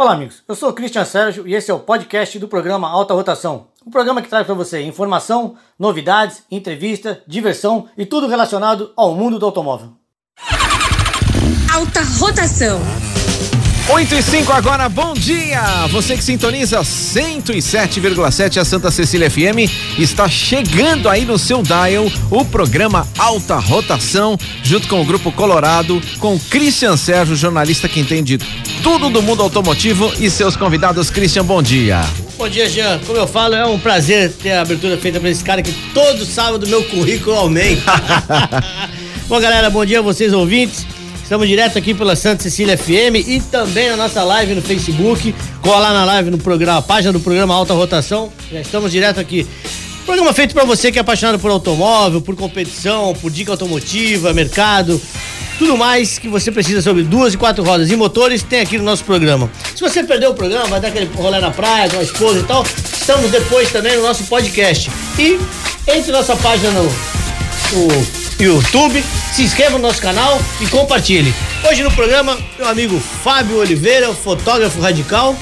Olá, amigos. Eu sou o Christian Sérgio e esse é o podcast do programa Alta Rotação. Um programa que traz para você informação, novidades, entrevista, diversão e tudo relacionado ao mundo do automóvel. Alta Rotação. 8 e 5 agora, bom dia! Você que sintoniza 107,7 a Santa Cecília FM está chegando aí no seu dial o programa Alta Rotação, junto com o Grupo Colorado, com Christian Sérgio, jornalista que entende tudo do mundo automotivo e seus convidados. Christian, bom dia. Bom dia, Jean. Como eu falo, é um prazer ter a abertura feita para esse cara que todo sábado meu currículo aumenta. bom, galera, bom dia a vocês ouvintes. Estamos direto aqui pela Santa Cecília FM e também na nossa live no Facebook. Cola na live no programa, página do programa Alta Rotação. Já estamos direto aqui. Programa feito para você que é apaixonado por automóvel, por competição, por dica automotiva, mercado, tudo mais que você precisa sobre duas e quatro rodas e motores tem aqui no nosso programa. Se você perdeu o programa, vai dar aquele rolê na praia com a esposa e tal, estamos depois também no nosso podcast. E entre nossa página no, no YouTube, se inscreva no nosso canal e compartilhe. Hoje no programa, meu amigo Fábio Oliveira, fotógrafo radical,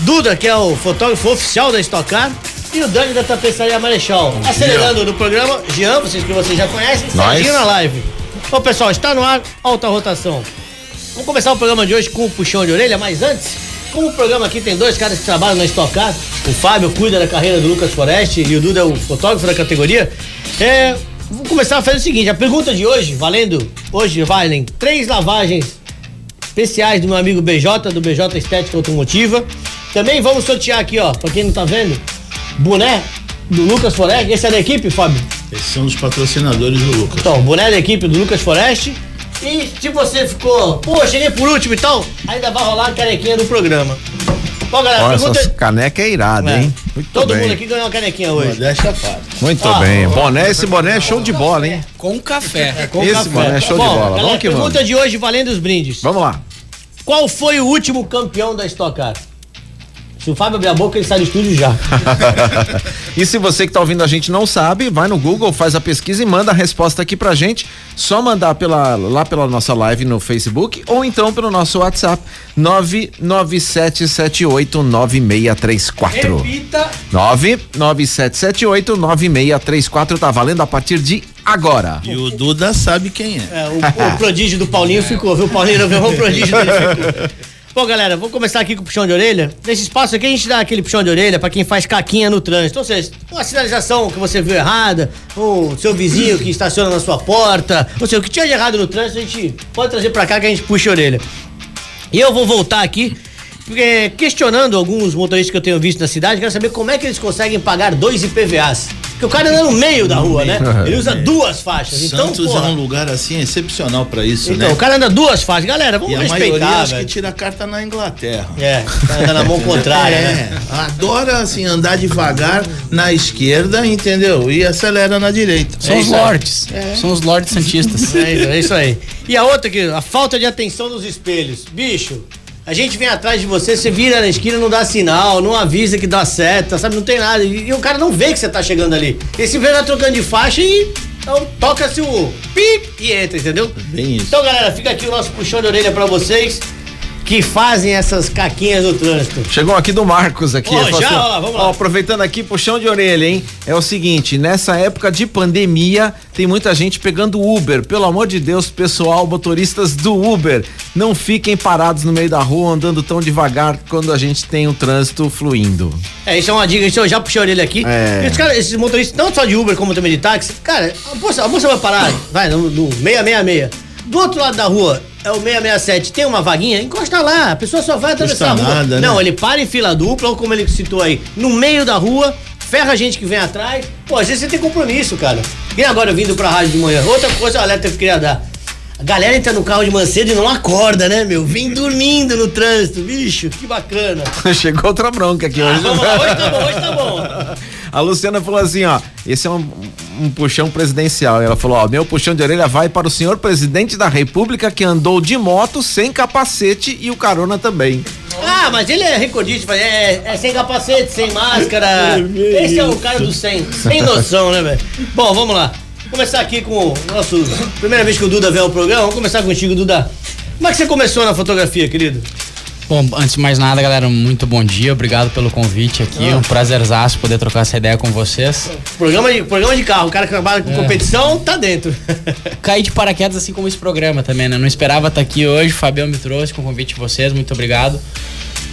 Duda, que é o fotógrafo oficial da Stock Car, e o Dani da Tapeçaria Marechal. Acelerando no programa, Jean, vocês que vocês já conhecem, Serginho na live. Bom, pessoal, está no ar, alta rotação. Vamos começar o programa de hoje com o puxão de orelha, mas antes, como o programa aqui tem dois caras que trabalham na Stock Car, o Fábio cuida da carreira do Lucas Foreste e o Duda é o fotógrafo da categoria, é, Vou começar fazer o seguinte: a pergunta de hoje, valendo, hoje valem três lavagens especiais do meu amigo BJ, do BJ Estética Automotiva. Também vamos sortear aqui, ó, pra quem não tá vendo, boné do Lucas Forest. Esse é da equipe, Fábio? Esses são os patrocinadores do Lucas. Então, boné da equipe do Lucas Forest. E se você ficou, pô, cheguei por último e tal, ainda vai rolar a carequinha do programa. Bom, galera, Olha, pergunta... essa caneca é irada, é. hein? Muito Todo bem. mundo aqui ganhou uma canequinha hoje. Modéstia parte. Muito ah, bem. Boné, esse boné é show de bola, hein? Com café. É, com esse café. boné é show Bom, de bola. Galera, vamos que pergunta vamos. de hoje valendo os brindes. Vamos lá. Qual foi o último campeão da Stock Car? Se o Fábio abrir a boca, ele sai do estúdio já. e se você que está ouvindo a gente não sabe, vai no Google, faz a pesquisa e manda a resposta aqui pra gente. Só mandar pela, lá pela nossa live no Facebook ou então pelo nosso WhatsApp 997789634. Repita. 997789634 tá valendo a partir de agora. E o Duda sabe quem é. é o, o, prodígio do Paulinho ficou, viu? O Paulinho não viu o prodígio dele ficou. Bom, galera, vamos começar aqui com o puxão de orelha. Nesse espaço aqui a gente dá aquele puxão de orelha para quem faz caquinha no trânsito. Ou seja, uma sinalização que você viu errada, o seu vizinho que estaciona na sua porta, ou seja, o que tinha de errado no trânsito, a gente pode trazer para cá que a gente puxa a orelha. E eu vou voltar aqui porque, questionando alguns motoristas que eu tenho visto na cidade, quero saber como é que eles conseguem pagar dois IPVAs. Porque o cara anda no meio da rua, né? Ele usa duas faixas. Então, Santos porra, é um lugar assim excepcional para isso, então, né? Então, o cara anda duas faixas. Galera, vamos e respeitar. A maioria acho que tira a carta na Inglaterra. É, anda na mão contrária, é, né? Adora assim andar devagar na esquerda, entendeu? E acelera na direita. São é os lords. É. São os lords santistas. É isso, é isso aí. E a outra que a falta de atenção nos espelhos. Bicho, a gente vem atrás de você, você vira na esquina, não dá sinal, não avisa que dá seta, sabe? Não tem nada. E, e o cara não vê que você tá chegando ali. Esse vem vai trocando de faixa e então, toca-se o pip e entra, entendeu? Bem isso. Então, galera, fica aqui o nosso puxão de orelha para vocês que fazem essas caquinhas no trânsito. Chegou aqui do Marcos aqui. Oh, já, assim, ó, vamos lá. Ó, aproveitando aqui, puxão de orelha, hein? É o seguinte, nessa época de pandemia, tem muita gente pegando Uber. Pelo amor de Deus, pessoal, motoristas do Uber, não fiquem parados no meio da rua andando tão devagar quando a gente tem o trânsito fluindo. É, isso é uma dica, isso eu já puxei a orelha aqui. É. Esses, cara, esses motoristas, não só de Uber como também de táxi, cara, a moça, a moça vai parar, vai, no, no 666. Do outro lado da rua, é o 667, tem uma vaguinha? Encosta lá, a pessoa só vai atravessar a rua. Nada, Não, né? ele para em fila dupla, ou como ele citou aí, no meio da rua, ferra a gente que vem atrás. Pô, às vezes você tem compromisso, cara. E agora vindo pra rádio de manhã? Outra coisa, o alerta que eu queria dar. A galera entra no carro de manhã cedo e não acorda, né, meu? Vem dormindo no trânsito, bicho, que bacana. Chegou outra bronca aqui ah, hoje. Vamos lá, hoje tá bom, hoje tá bom. A Luciana falou assim, ó, esse é um, um puxão presidencial. Ela falou, ó, meu puxão de orelha vai para o senhor presidente da república que andou de moto sem capacete e o carona também. Ah, mas ele é recordista, é, é sem capacete, sem máscara. Esse é o cara do 100. Sem noção, né, velho? Bom, vamos lá. Começar aqui com o nosso. Primeira vez que o Duda vem ao programa, vamos começar contigo, Duda. Como é que você começou na fotografia, querido? Bom, antes de mais nada, galera, muito bom dia. Obrigado pelo convite aqui. Ah. Um prazerzaço poder trocar essa ideia com vocês. Programa de, programa de carro, o cara que trabalha com é. competição tá dentro. Caí de paraquedas assim como esse programa também, né? Não esperava estar aqui hoje. O Fabião me trouxe com o convite de vocês. Muito obrigado.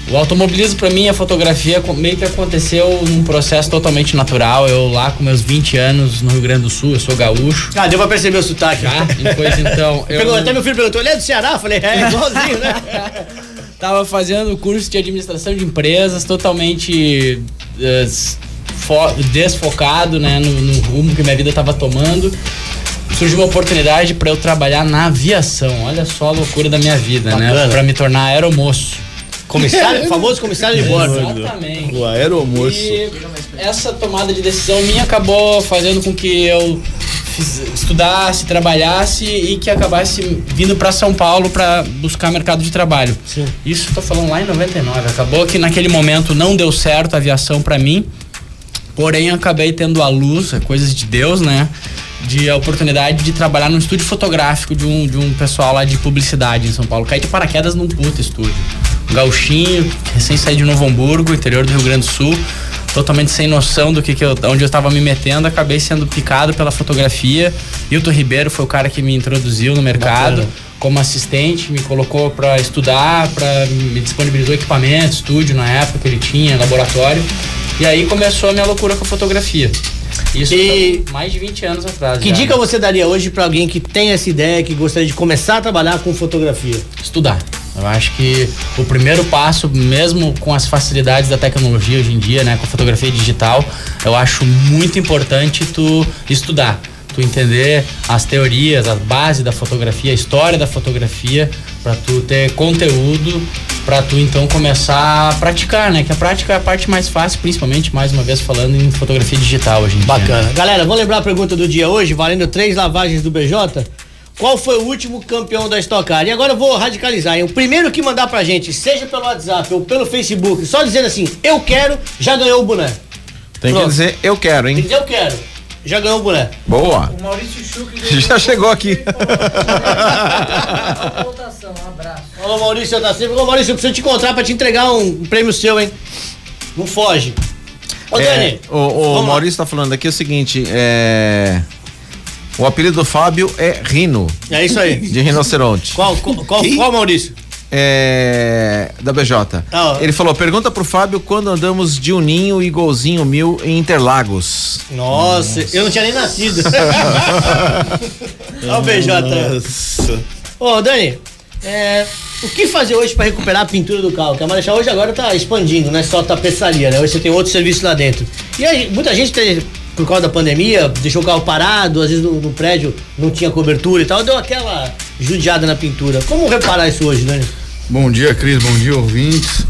O automobilismo para mim, a fotografia meio que aconteceu num processo totalmente natural. Eu lá com meus 20 anos no Rio Grande do Sul, eu sou gaúcho. Ah, deu pra perceber o sotaque. Já? Pois então. eu... Até meu filho perguntou, ele é do Ceará? Falei, é, igualzinho, né? Tava fazendo curso de administração de empresas, totalmente uh, desfocado, né, no, no rumo que minha vida tava tomando surgiu uma oportunidade para eu trabalhar na aviação. Olha só a loucura da minha vida, né? Bacana. né? Para me tornar aeromoço. Comissário, famoso comissário de bordo. Exatamente. O aeromoço. E essa tomada de decisão minha acabou fazendo com que eu fiz, estudasse, trabalhasse e que acabasse vindo para São Paulo para buscar mercado de trabalho. Sim. Isso estou falando lá em 99. Acabou que naquele momento não deu certo a aviação para mim. Porém, acabei tendo a luz, coisas de Deus, né? de a oportunidade de trabalhar num estúdio fotográfico de um, de um pessoal lá de publicidade em São Paulo. Caí de paraquedas num puta estúdio. Um gauchinho, recém saí de Novo Hamburgo, interior do Rio Grande do Sul, totalmente sem noção do que, que eu, onde eu estava me metendo, acabei sendo picado pela fotografia. Hilton Ribeiro foi o cara que me introduziu no mercado. Bacana. Como assistente, me colocou para estudar, para me disponibilizou equipamento, estúdio na época que ele tinha, laboratório. E aí começou a minha loucura com a fotografia. Isso e mais de 20 anos atrás. Que já, dica né? você daria hoje para alguém que tem essa ideia, que gostaria de começar a trabalhar com fotografia? Estudar. Eu acho que o primeiro passo, mesmo com as facilidades da tecnologia hoje em dia, né, com a fotografia digital, eu acho muito importante tu estudar, tu entender as teorias, a base da fotografia, a história da fotografia, para tu ter conteúdo para tu então começar a praticar, né? Que a prática é a parte mais fácil, principalmente, mais uma vez falando em fotografia digital hoje em Bacana. dia. Bacana. Galera, vou lembrar a pergunta do dia hoje, valendo três lavagens do BJ. Qual foi o último campeão da Stock Car? E agora eu vou radicalizar, hein? O primeiro que mandar pra gente, seja pelo WhatsApp ou pelo Facebook, só dizendo assim, eu quero, já ganhou o boné. Tem Pronto. que dizer, eu quero, hein? Tem que dizer, eu quero. Já ganhou o boné. Boa. O Maurício Chuc já chegou aqui. um abraço. Alô, Maurício, tá sempre. Ô, Maurício, eu preciso te encontrar pra te entregar um prêmio seu, hein? Não foge. Ô, é, Dani. O, o Maurício tá falando aqui o seguinte: é. O apelido do Fábio é Rino. É isso aí. De rinoceronte. Qual, qual, qual, qual Maurício? É, da BJ. Ah, Ele falou: pergunta pro Fábio quando andamos de Uninho e Golzinho Mil em Interlagos. Nossa, Nossa. eu não tinha nem nascido. Olha o BJ. Nossa. Ô, Dani, é, o que fazer hoje para recuperar a pintura do carro? Que a Marechal hoje agora tá expandindo, não é só tapeçaria, né? Hoje você tem outro serviço lá dentro. E aí, muita gente tem, por causa da pandemia, deixou o carro parado, às vezes no, no, prédio não tinha cobertura e tal, deu aquela judiada na pintura. Como reparar isso hoje, Dani? Bom dia, Cris, bom dia, ouvintes.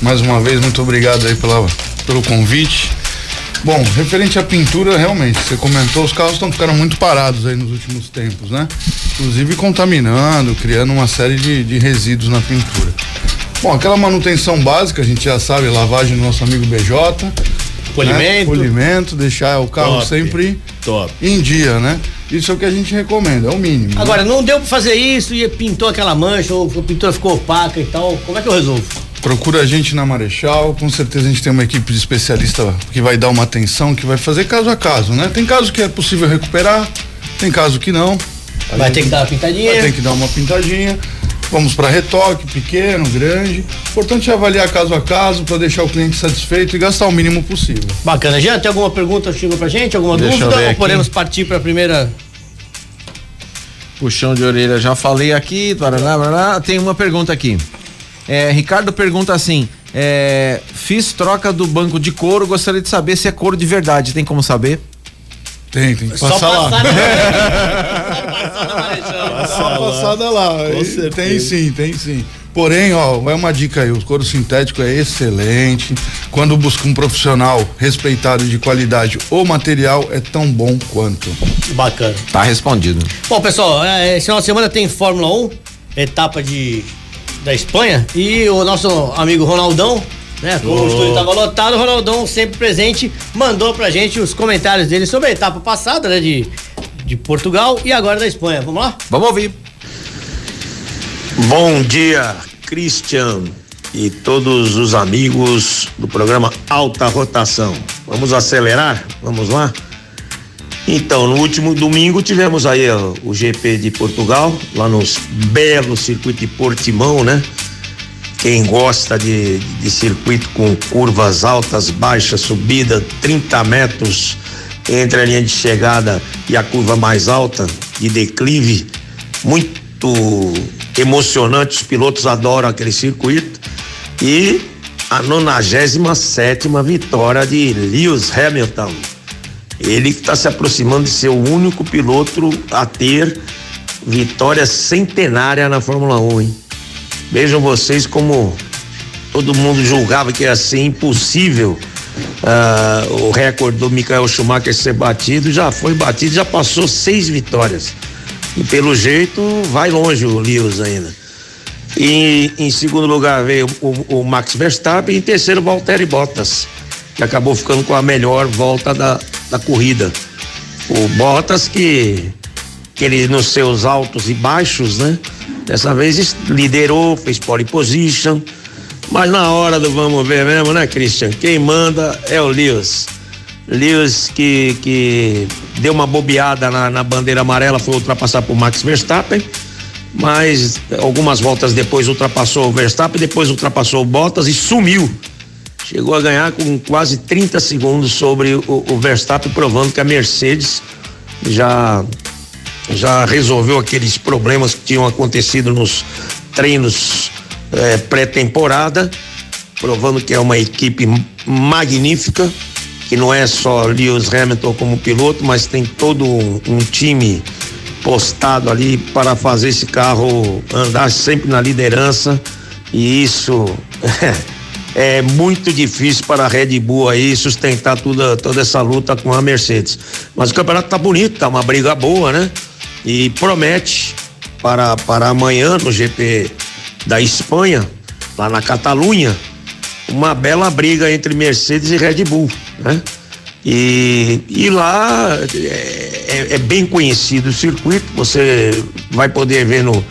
Mais uma vez, muito obrigado aí pela, pelo convite. Bom, referente à pintura, realmente, você comentou, os carros estão ficando muito parados aí nos últimos tempos, né? Inclusive contaminando, criando uma série de, de resíduos na pintura. Bom, aquela manutenção básica, a gente já sabe, lavagem do nosso amigo BJ. Polimento. Né? Polimento, deixar o carro top, sempre top. em dia, né? Isso é o que a gente recomenda, é o mínimo. Né? Agora, né? não deu pra fazer isso e pintou aquela mancha, ou a pintura ficou opaca e tal. Como é que eu resolvo? Procura a gente na Marechal, com certeza a gente tem uma equipe de especialista que vai dar uma atenção, que vai fazer caso a caso, né? Tem casos que é possível recuperar, tem caso que não. A vai ter que dar uma pintadinha. Vai ter que dar uma pintadinha. Vamos para retoque, pequeno, grande. Importante é avaliar caso a caso para deixar o cliente satisfeito e gastar o mínimo possível. Bacana. Já tem alguma pergunta chegou pra gente? Alguma Deixa dúvida? Ou podemos partir para a primeira Puxão de orelha, já falei aqui. Paraná, paraná. Tem uma pergunta aqui. É, Ricardo pergunta assim: é, fiz troca do banco de couro, gostaria de saber se é couro de verdade. Tem como saber? Tem, tem que passar Só lá. Só passada lá. Tem sim, tem sim. Porém, ó, vai uma dica aí, o couro sintético é excelente. Quando busca um profissional respeitado de qualidade, o material é tão bom quanto. Bacana. Tá respondido. Bom, pessoal, é, esse final de semana tem Fórmula 1, etapa de da Espanha. E o nosso amigo Ronaldão, né? Como oh. o estúdio estava lotado, o Ronaldão, sempre presente, mandou pra gente os comentários dele sobre a etapa passada, né? De, de Portugal e agora da Espanha. Vamos lá? Vamos ouvir. Bom dia, Christian e todos os amigos do programa Alta Rotação. Vamos acelerar? Vamos lá? Então, no último domingo tivemos aí ó, o GP de Portugal, lá nos belos circuito de Portimão, né? Quem gosta de, de circuito com curvas altas, baixas, subida, 30 metros entre a linha de chegada e a curva mais alta, de declive, muito emocionante. Os pilotos adoram aquele circuito. E a 97 vitória de Lewis Hamilton. Ele está se aproximando de ser o único piloto a ter vitória centenária na Fórmula 1, hein? Vejam vocês como todo mundo julgava que ia ser impossível uh, o recorde do Michael Schumacher ser batido, já foi batido, já passou seis vitórias. E pelo jeito vai longe o Lewis ainda. E em segundo lugar veio o, o Max Verstappen e em terceiro Valtteri Bottas, que acabou ficando com a melhor volta da, da corrida. O Bottas que, que ele nos seus altos e baixos, né? Dessa vez liderou, fez pole position, mas na hora do vamos ver mesmo, né, Christian? Quem manda é o Lewis. Lewis que, que deu uma bobeada na, na bandeira amarela, foi ultrapassar por Max Verstappen mas algumas voltas depois ultrapassou o Verstappen, depois ultrapassou o Bottas e sumiu. Chegou a ganhar com quase 30 segundos sobre o, o Verstappen, provando que a Mercedes já já resolveu aqueles problemas que tinham acontecido nos treinos eh, pré-temporada, provando que é uma equipe magnífica, que não é só Lewis Hamilton como piloto, mas tem todo um, um time postado ali para fazer esse carro andar sempre na liderança e isso é muito difícil para a Red Bull aí sustentar toda, toda essa luta com a Mercedes. Mas o campeonato tá bonito, tá uma briga boa, né? E promete para, para amanhã no GP da Espanha, lá na Catalunha, uma bela briga entre Mercedes e Red Bull, né? E, e lá é, é, é, bem conhecido o circuito, você vai poder ver no,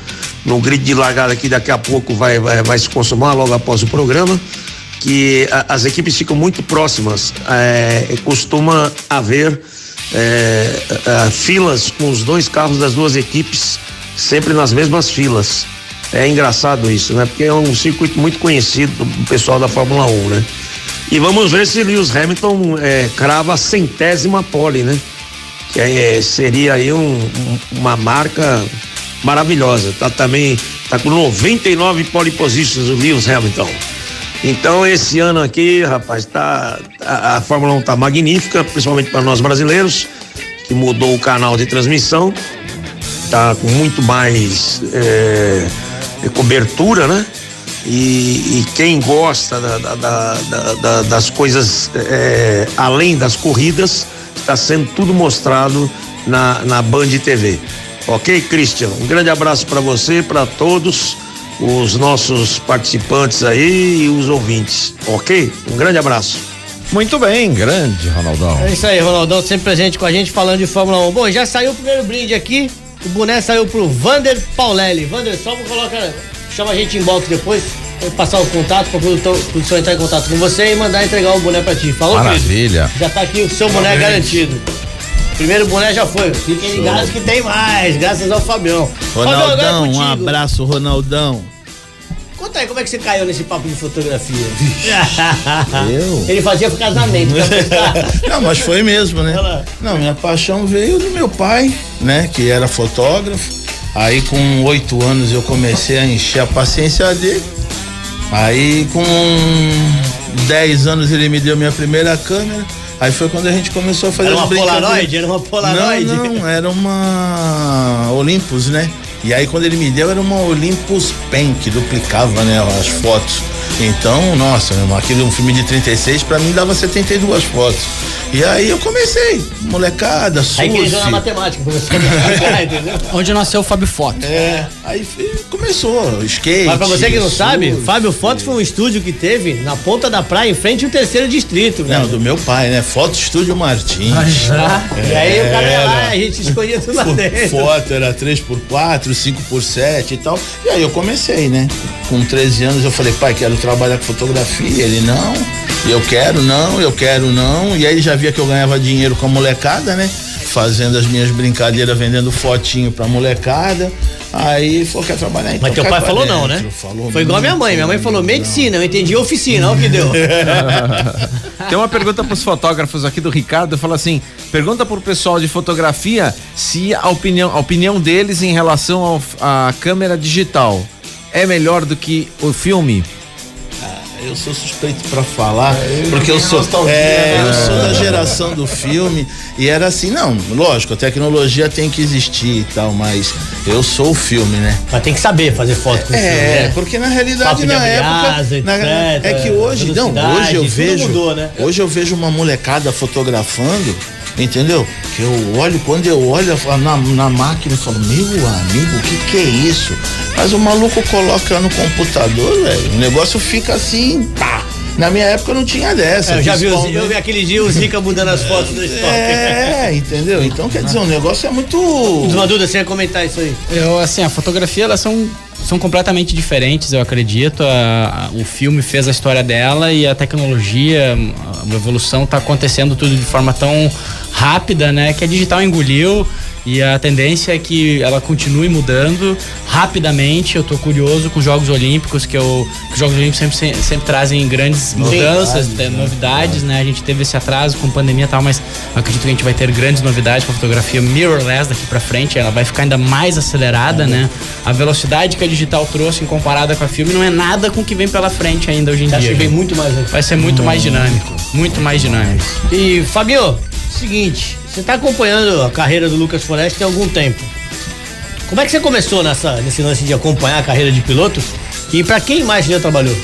no grid de largada que daqui a pouco vai, vai, vai se consumar logo após o programa, que a, as equipes ficam muito próximas. É, costuma haver é, filas com os dois carros das duas equipes sempre nas mesmas filas. É engraçado isso, né? Porque é um circuito muito conhecido do pessoal da Fórmula 1, né? E vamos ver se Lewis Hamilton é, crava a centésima pole, né? Que é, seria aí um, um, uma marca maravilhosa. Tá também, tá com 99 pole positions o Lewis Hamilton. Então esse ano aqui, rapaz, tá a, a Fórmula 1 tá magnífica, principalmente para nós brasileiros, que mudou o canal de transmissão, tá com muito mais é, cobertura, né? E, e quem gosta da, da, da, das coisas é, além das corridas, está sendo tudo mostrado na, na Band TV. Ok, Christian? Um grande abraço para você, para todos os nossos participantes aí e os ouvintes. Ok? Um grande abraço. Muito bem, grande Ronaldão. É isso aí, Ronaldão, sempre presente com a gente falando de Fórmula 1. Bom, já saiu o primeiro brinde aqui. O boné saiu pro Vander Paulelli. Vander, só vou colocar chama a gente em box depois, passar o contato para produtor, produção entrar em contato com você e mandar entregar o boné para ti. Falou, Maravilha. Querido? Já tá aqui o seu boné garantido. Primeiro boné já foi. Fiquem ligados que tem mais, graças ao Fabião. Ronaldão, Fabião, um abraço, Ronaldão. Conta aí como é que você caiu nesse papo de fotografia. Eu? Ele fazia casamento. Não, mas foi mesmo, né? Não, minha paixão veio do meu pai, né? Que era fotógrafo. Aí com oito anos eu comecei a encher a paciência dele. Aí com dez anos ele me deu minha primeira câmera. Aí foi quando a gente começou a fazer era uma Polaroid? Era uma Polaroid? Não, não, era uma Olympus, né? E aí quando ele me deu era uma Olympus Pen que duplicava, né, as fotos. Então, nossa, aquele um filme de 36 para mim dava 72 fotos. E aí eu comecei, molecada, suci. Aí que na matemática, a entendeu? Onde nasceu o Fábio Foto. É, aí começou, skate. Mas pra você que não sabe, Fábio Foto foi um estúdio que teve na ponta da praia, em frente ao terceiro distrito. Não, do meu pai, né? Foto Estúdio Martins. Ah, já? É, e aí o cara ia lá, a gente escolhia tudo lá dentro. Foto era 3x4, 5x7 e tal. E aí eu comecei, né? Com 13 anos eu falei, pai, quero trabalhar com fotografia. Ele, não, eu quero, não, eu quero, não. E aí ele já via que eu ganhava dinheiro com a molecada, né? Fazendo as minhas brincadeiras, vendendo fotinho pra molecada. Aí falou, quer trabalhar então. Mas teu pai falou não, né? Falou Foi igual a minha mãe. Minha mãe falou medicina, eu entendi oficina, olha o que deu. Tem uma pergunta pros fotógrafos aqui do Ricardo, fala assim: pergunta pro pessoal de fotografia se a opinião, a opinião deles em relação ao- à câmera digital é melhor do que o filme. Eu sou suspeito pra falar, porque eu sou, é, né? eu sou da geração do filme e era assim, não, lógico, a tecnologia tem que existir e tal, mas eu sou o filme, né? Mas tem que saber fazer foto com É, filme, né? porque na realidade na época na- é que hoje, não, hoje eu vejo, mudou, né? hoje eu vejo uma molecada fotografando, entendeu? Que eu olho, quando eu olho na, na máquina, eu falo, meu amigo, o que que é isso? Mas o maluco coloca no computador, velho, o negócio fica assim, pá. Na minha época não tinha dessa. É, eu já vi, os, eu vi aquele dia o Zica mudando as fotos do estoque. É, entendeu? Então quer dizer, o negócio é muito. Uma dúvida, você ia comentar isso aí. Eu, assim, a fotografia, elas são, são completamente diferentes, eu acredito. A- a- o filme fez a história dela e a tecnologia, a evolução tá acontecendo tudo de forma tão rápida, né? Que a digital engoliu e a tendência é que ela continue mudando rapidamente. Eu tô curioso com os Jogos Olímpicos, que, eu, que os Jogos Olímpicos sempre, sempre, trazem grandes mudanças, né, novidades, né? A gente teve esse atraso com pandemia e tal, mas acredito que a gente vai ter grandes novidades com a fotografia mirrorless daqui pra frente. Ela vai ficar ainda mais acelerada, né? A velocidade que a digital trouxe em comparada com a filme não é nada com o que vem pela frente ainda hoje em Você acha dia. que vem muito mais né? Vai ser muito mais dinâmico. Muito mais dinâmico. E, Fabio, seguinte, você tá acompanhando a carreira do Lucas Forest há algum tempo. Como é que você começou nessa, nesse lance de acompanhar a carreira de piloto? E pra quem mais você já trabalhou?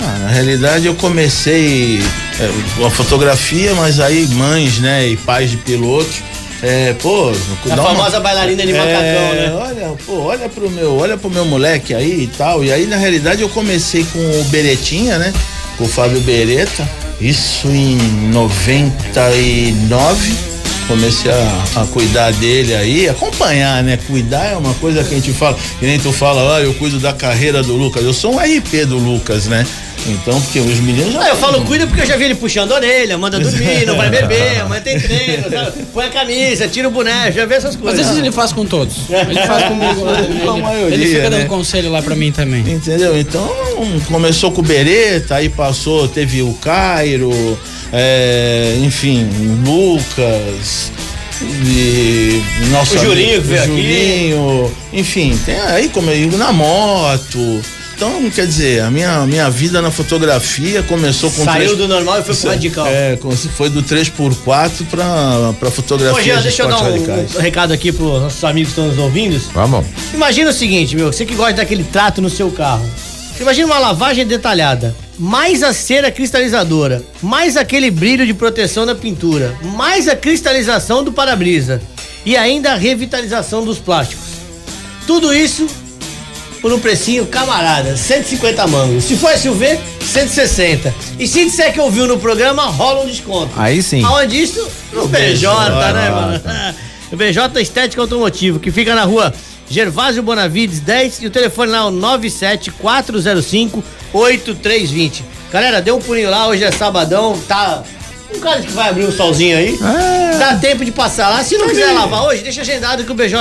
Ah, na realidade eu comecei é, com a fotografia, mas aí mães, né, e pais de pilotos, é, pô, A dá uma- famosa bailarina de macacão, É, né? Olha, pô, olha pro meu, olha pro meu moleque aí e tal. E aí, na realidade, eu comecei com o Beretinha, né? Com o Fábio Beretta. Isso em 99. Comecei a, a cuidar dele aí, acompanhar, né? Cuidar é uma coisa que a gente fala, que nem tu fala, ah, eu cuido da carreira do Lucas. Eu sou um RP do Lucas, né? Então, porque os meninos já. Ah, eu falo cuida porque eu já vi ele puxando a orelha, manda dormir, não vai beber, amanhã tem treino, sabe? põe a camisa, tira o boneco, já vê essas Às coisas. vezes ele faz com todos. Ele faz comigo. Com a ele, maioria, ele fica dando né? conselho lá pra mim também. Entendeu? Então começou com o Beretta, aí passou, teve o Cairo, é, enfim, Lucas. E nosso O Julinho que veio aqui. Enfim, tem aí como eu digo, na moto. Então, quer dizer, a minha, minha vida na fotografia começou com Saiu três- do normal e foi pro radical. É, foi do 3x4 pra, pra fotografia. Ô, Jean, de deixa eu dar um, radicais. um recado aqui pros nossos amigos que estão nos ouvindo. Vamos. Imagina o seguinte, meu, você que gosta daquele trato no seu carro. Você imagina uma lavagem detalhada, mais a cera cristalizadora, mais aquele brilho de proteção na pintura, mais a cristalização do para-brisa e ainda a revitalização dos plásticos. Tudo isso por um precinho camarada, 150 mangos. Se for SUV, 160. E se disser que ouviu no programa, rola um desconto. Aí sim. Aonde isso? No BJ, né, mano? O BJ Estética Automotivo, que fica na rua Gervásio Bonavides 10 e o telefone lá é o 97405-8320. Galera, dê um pulinho lá, hoje é sabadão, tá. Um cara que vai abrir um solzinho aí. Dá tempo de passar lá. Se não quiser lavar hoje, deixa agendado que o BJ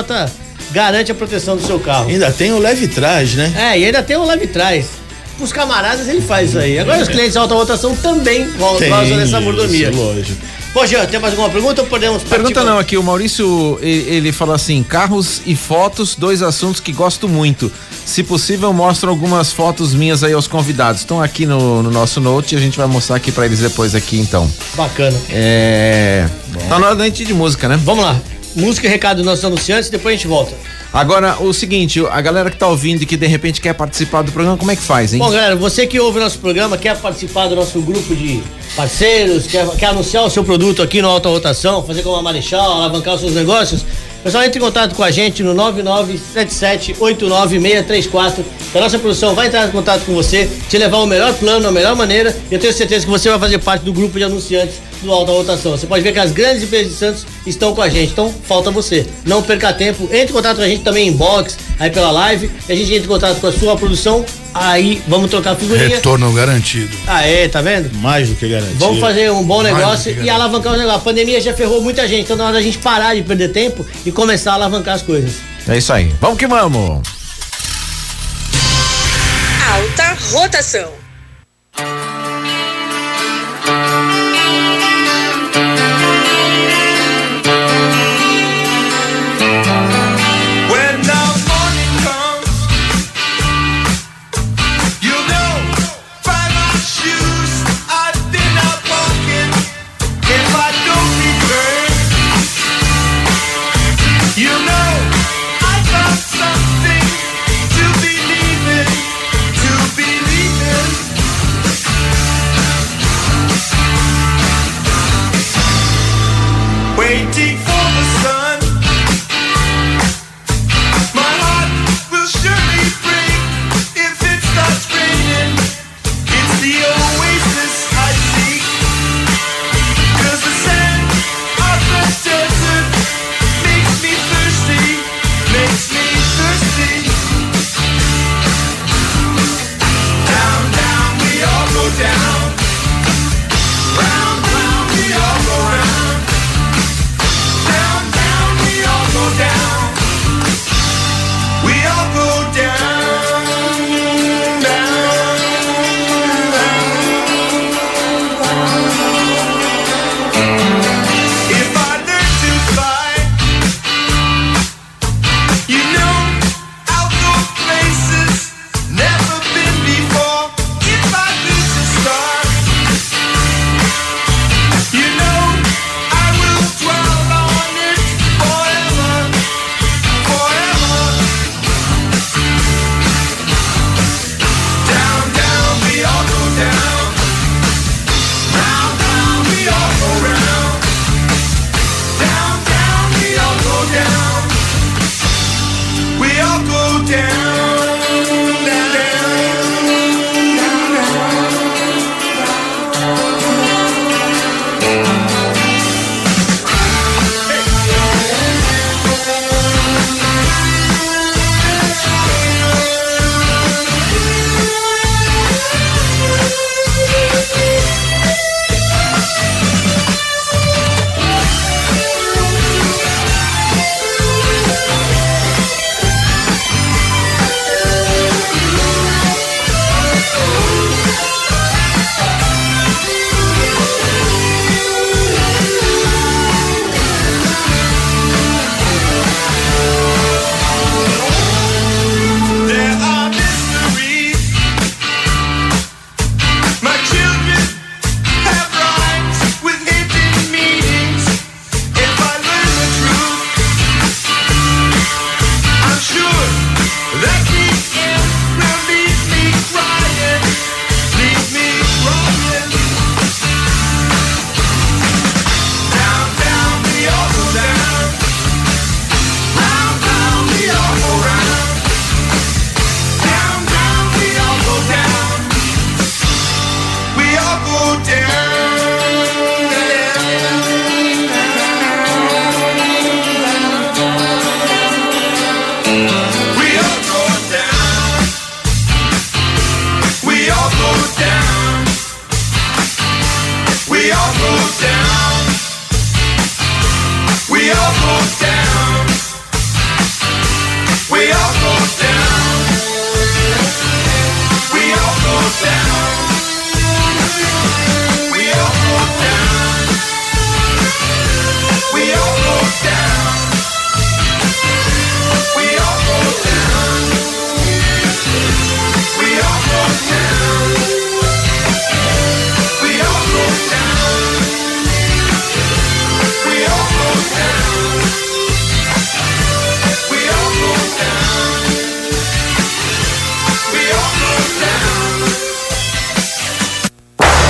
garante a proteção do seu carro. Ainda tem o leve trás, né? É, e ainda tem um leve trás. Os camaradas ele faz isso aí. Agora os clientes de alta rotação também gozam dessa mordomia. isso, lógico. Pô, Jean, tem mais alguma pergunta ou podemos partir Pergunta não, aqui o Maurício, ele, ele fala assim, carros e fotos, dois assuntos que gosto muito. Se possível, mostro algumas fotos minhas aí aos convidados. Estão aqui no, no nosso note e a gente vai mostrar aqui pra eles depois aqui, então. Bacana. É... Tá na hora da gente ir de música, né? Vamos lá. Música e recado dos nossos anunciantes, depois a gente volta. Agora, o seguinte, a galera que tá ouvindo e que de repente quer participar do programa, como é que faz, hein? Bom, galera, você que ouve o nosso programa, quer participar do nosso grupo de parceiros, quer, quer anunciar o seu produto aqui no Alta Rotação, fazer como a Marechal, alavancar os seus negócios, pessoal, entre em contato com a gente no 9977-89634. A nossa produção vai entrar em contato com você, te levar o melhor plano, a melhor maneira, e eu tenho certeza que você vai fazer parte do grupo de anunciantes do Alta Rotação. Você pode ver que as grandes empresas de Santos estão com a gente, então falta você. Não perca tempo, entre em contato com a gente também em box, aí pela live, a gente entra em contato com a sua produção Aí vamos trocar figurinha. Retorno garantido. Aê, tá vendo? Mais do que garantido. Vamos fazer um bom Mais negócio e alavancar o negócio. A pandemia já ferrou muita gente, então na hora da gente parar de perder tempo e começar a alavancar as coisas. É isso aí. Vamos que vamos. Alta rotação.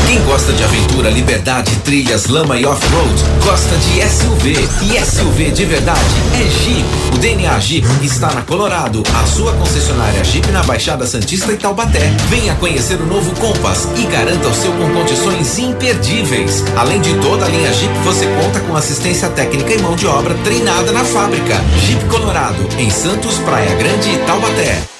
Quem gosta de aventura, liberdade, trilhas, lama e off-road, gosta de SUV. E SUV de verdade é Jeep. O DNA Jeep está na Colorado, a sua concessionária Jeep na Baixada Santista e Taubaté. Venha conhecer o novo Compass e garanta o seu com condições imperdíveis. Além de toda a linha Jeep, você conta com assistência técnica e mão de obra treinada na fábrica. Jeep Colorado, em Santos, Praia Grande e Taubaté.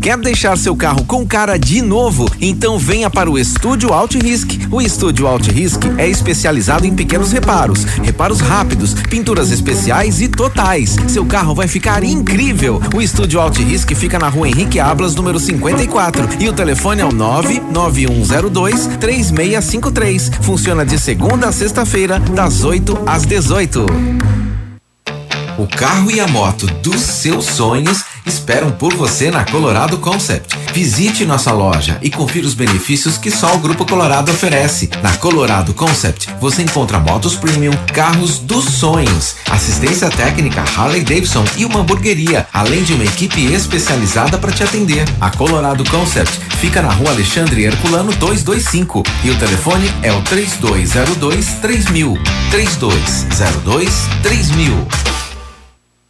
Quer deixar seu carro com cara de novo? Então venha para o Estúdio Alt Risk. O Estúdio Alt Risk é especializado em pequenos reparos, reparos rápidos, pinturas especiais e totais. Seu carro vai ficar incrível. O Estúdio Alt Risk fica na rua Henrique Ablas, número 54. E o telefone é o 99102 3653. Funciona de segunda a sexta-feira, das 8 às 18. O carro e a moto dos seus sonhos esperam por você na Colorado Concept. Visite nossa loja e confira os benefícios que só o Grupo Colorado oferece. Na Colorado Concept você encontra motos premium, carros dos sonhos, assistência técnica Harley Davidson e uma hamburgueria, além de uma equipe especializada para te atender. A Colorado Concept fica na rua Alexandre Herculano 225 e o telefone é o 3202 3000. 3202 3000.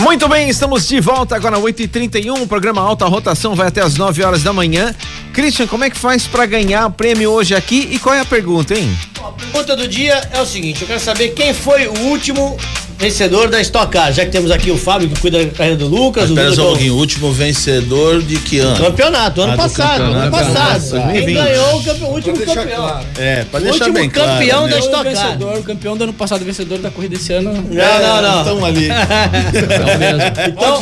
Muito bem, estamos de volta agora 8h31. O programa Alta Rotação vai até as 9 horas da manhã. Christian, como é que faz para ganhar o prêmio hoje aqui e qual é a pergunta, hein? A pergunta do dia é o seguinte: eu quero saber quem foi o último vencedor da Stock Car. Já que temos aqui o Fábio que cuida da carreira do Lucas. Mas o Espera só um é pouquinho, último vencedor de que ano? Campeonato, ano Ah, do passado, ano campeonato. passado. Quem 2020. ganhou o, campe- o último campeão. É, pra O deixar último bem claro. campeão né? da Stock Car. vencedor, o campeão do ano passado, vencedor da corrida esse ano. Não, não, não. Estão ali. Então,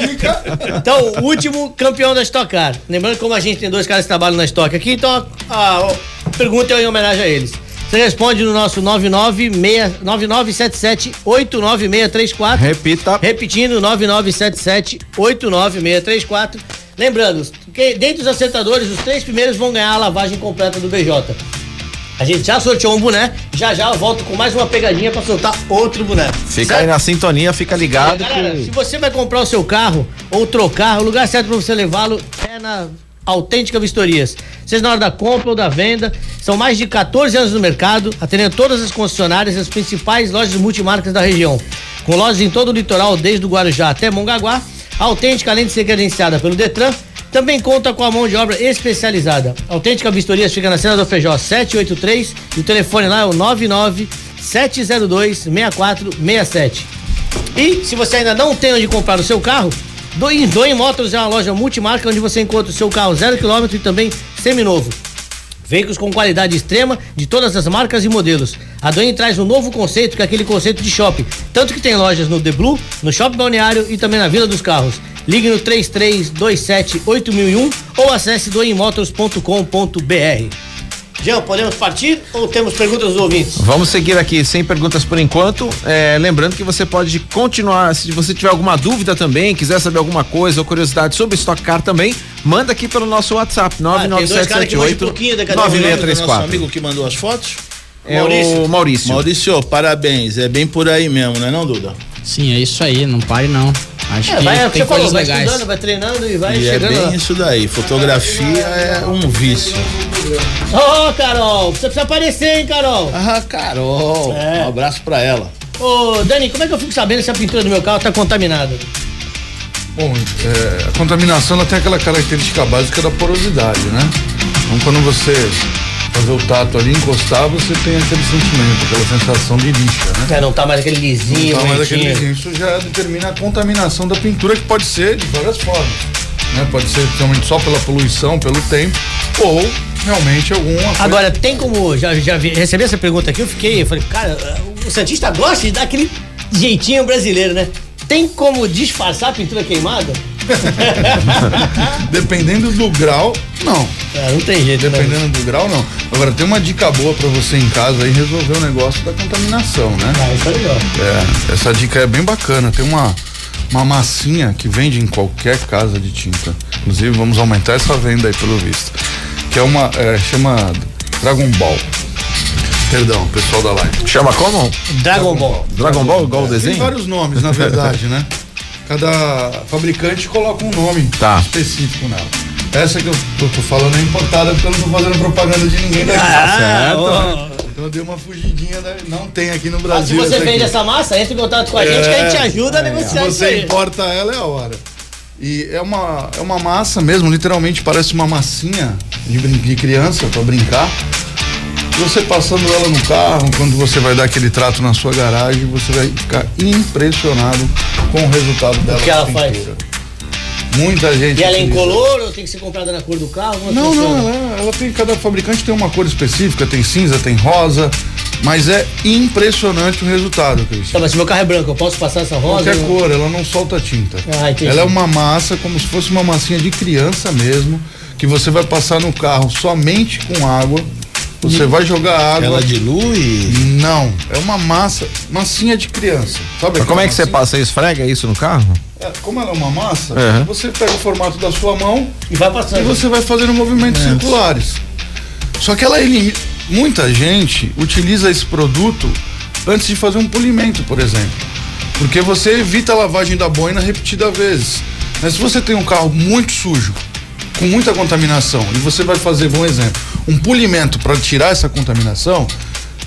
então, o último campeão da Stock Car. Lembrando que como a gente tem dois caras que trabalham na Stock aqui, então a, a pergunta é em homenagem a eles. Você responde no nosso 996 9977 89634. Repita. Repetindo, 9977 89634. Lembrando, que dentre os acertadores, os três primeiros vão ganhar a lavagem completa do BJ. A gente já sorteou um boné, já já eu volto com mais uma pegadinha pra soltar outro boné. Fica Certo? aí na sintonia, fica ligado. Galera, que- se você vai comprar o seu carro ou trocar, o lugar certo para você levá-lo é na Autêntica Vistorias. Seja na hora da compra ou da venda, são mais de 14 anos no mercado, atendendo todas as concessionárias e as principais lojas multimarcas da região. Com lojas em todo o litoral, desde o Guarujá até Mongaguá, a Autêntica, além de ser credenciada pelo Detran, também conta com a mão de obra especializada. A Autêntica Vistorias fica na Cena do Feijó 783 e o telefone lá é o 99 702 6467. E se você ainda não tem onde comprar o seu carro, Doim Motors é uma loja multimarca onde você encontra o seu carro zero quilômetro e também seminovo. Veículos com qualidade extrema de todas as marcas e modelos. A Doim traz um novo conceito, que é aquele conceito de shopping. Tanto que tem lojas no The Blue, no Shopping Balneário e também na Vila dos Carros. Ligue no 3327 8001 ou acesse doimmotors.com.br. Jean, podemos partir ou temos perguntas dos ouvintes? Vamos seguir aqui sem perguntas por enquanto. É, lembrando que você pode continuar, se você tiver alguma dúvida também, quiser saber alguma coisa ou curiosidade sobre Stock Car também, manda aqui pelo nosso WhatsApp Ah, tem dois caras que manjam um 99778 pouquinho da cadeira. Nosso 9634. amigo que mandou as fotos? É o Maurício. Maurício, parabéns. É bem por aí mesmo, não é não, Duda? Sim, é isso aí, não pare não. Acho É, que vai, é o que tem você falou, coisas vai legais. estudando, vai treinando e vai e é chegando lá. bem isso daí. Fotografia é um vício. Ô, Carol, você precisa aparecer, hein, Carol? Ah, Carol. É. Um abraço pra ela. Ô, Dani, como é que eu fico sabendo se a pintura do meu carro tá contaminada? Bom, é, a contaminação ela tem aquela característica básica da porosidade, né? Então quando você fazer o tato ali, encostar, você tem aquele sentimento, aquela sensação de lixa, né? É, não tá mais aquele lisinho, Não, mas bonitinho. aquele lisinho, isso já determina a contaminação da pintura, que pode ser de várias formas. Né? Pode ser realmente só pela poluição, pelo tempo, ou realmente alguma coisa Agora, tem como, já, já vi, recebi essa pergunta aqui, eu fiquei, eu falei, cara, o Santista gosta de dar aquele jeitinho brasileiro, né? Tem como disfarçar a pintura queimada? Dependendo do grau, não. É, não tem jeito, né? Dependendo do grau, não. Agora, tem uma dica boa pra você em casa aí resolver o negócio da contaminação, né? Ah, isso é legal. É, essa dica é bem bacana. Tem uma, uma massinha que vende em qualquer casa de tinta. Inclusive, vamos aumentar essa venda aí, pelo visto. Que é uma. é, chama Dragon Ball. Perdão, pessoal da live. Chama como? Dragon Ball. Dragon Ball, igual o Tem desenho? vários nomes, na verdade, né? Cada fabricante coloca um nome Tá. específico nela. Essa que eu tô, tô falando é importada porque eu não tô fazendo propaganda de ninguém daqui. Ah, ó. Então eu dei uma fugidinha, da- não tem aqui no Ah, se Brasil. você essa vende aqui. essa massa, entre em contato com a gente que a gente É, ajuda a Se negociar isso você aí. importa ela, é a hora. E é uma, é uma massa mesmo, literalmente parece uma massinha de, de criança pra brincar. Você passando ela no carro, quando você vai dar aquele trato na sua garagem, você vai ficar impressionado com o resultado dela. que ela na faz? Muita gente. E ela é incolor ou tem que ser comprada na cor do carro? É Não, funciona? não, ela, ela tem. Cada fabricante tem uma cor específica, tem cinza, tem rosa, mas é impressionante o resultado, Cristian. Tá, mas se meu carro é branco, eu posso passar essa rosa? Qualquer Não? cor, ela não solta tinta. Ah, ela é uma massa, como se fosse uma massinha de criança mesmo, que você vai passar no carro somente com água. Você vai jogar água. Ela dilui? Não, é uma massa, massinha de criança. Sabe Mas como é que você massinha? passa e esfrega isso no carro? É, como ela é uma massa, Uhum. você pega o formato da sua mão E vai passando. e você vai fazendo movimentos circulares. Só que ela elimina. Muita gente utiliza esse produto antes de fazer um polimento, por exemplo. Porque você evita a lavagem da boina repetida vezes. Mas se você tem um carro muito sujo, com muita contaminação, e você vai fazer, um exemplo, um polimento para tirar essa contaminação,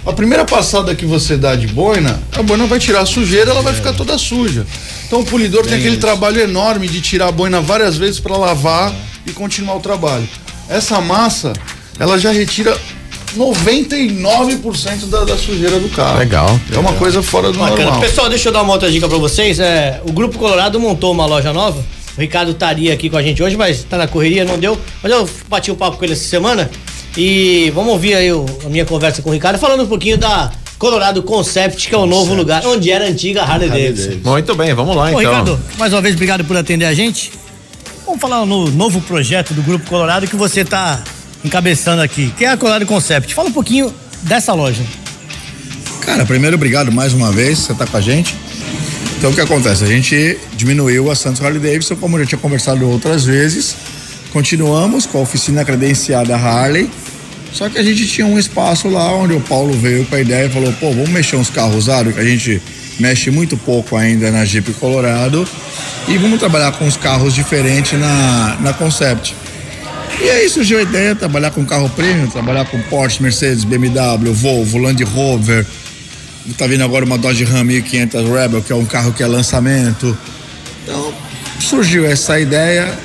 a primeira passada que você dá de boina, a boina vai tirar a sujeira, ela vai ficar toda suja. Então o polidor tem aquele trabalho enorme de tirar a boina várias vezes para lavar e continuar o trabalho. Essa massa, ela já retira 99% da, da sujeira do carro. Legal. É uma coisa fora do Bacana. normal. Pessoal, deixa eu dar uma outra dica pra vocês. É, o Grupo Colorado montou uma loja nova. O Ricardo estaria aqui com a gente hoje, mas tá na correria, não deu. Mas eu bati um papo com ele essa semana. E vamos ouvir aí o- a minha conversa com o Ricardo, falando um pouquinho da Colorado Concept, que é o novo lugar, onde era a antiga Harley, Davidson. Muito bem, vamos lá Ô, então. Ricardo, mais uma vez, obrigado por atender a gente. Vamos falar no novo projeto do Grupo Colorado que você tá encabeçando aqui, que é a Colorado Concept. Fala um pouquinho dessa loja. Cara, primeiro, obrigado mais uma vez, você tá com a gente. Então, o que acontece? A gente diminuiu a Santos Harley Davidson, como eu já tinha conversado outras vezes. Continuamos com a oficina credenciada Harley, só que a gente tinha um espaço lá onde o Paulo veio com a ideia e falou: pô, vamos mexer uns carros usados, que a gente mexe muito pouco ainda na Jeep Colorado, e vamos trabalhar com os carros diferentes na, na Concept. E aí surgiu a ideia de trabalhar com carro premium, trabalhar com Porsche, Mercedes, BMW, Volvo, Land Rover. Tá vindo agora uma Dodge Ram 1500 Rebel, que é um carro que é lançamento. Então, surgiu essa ideia,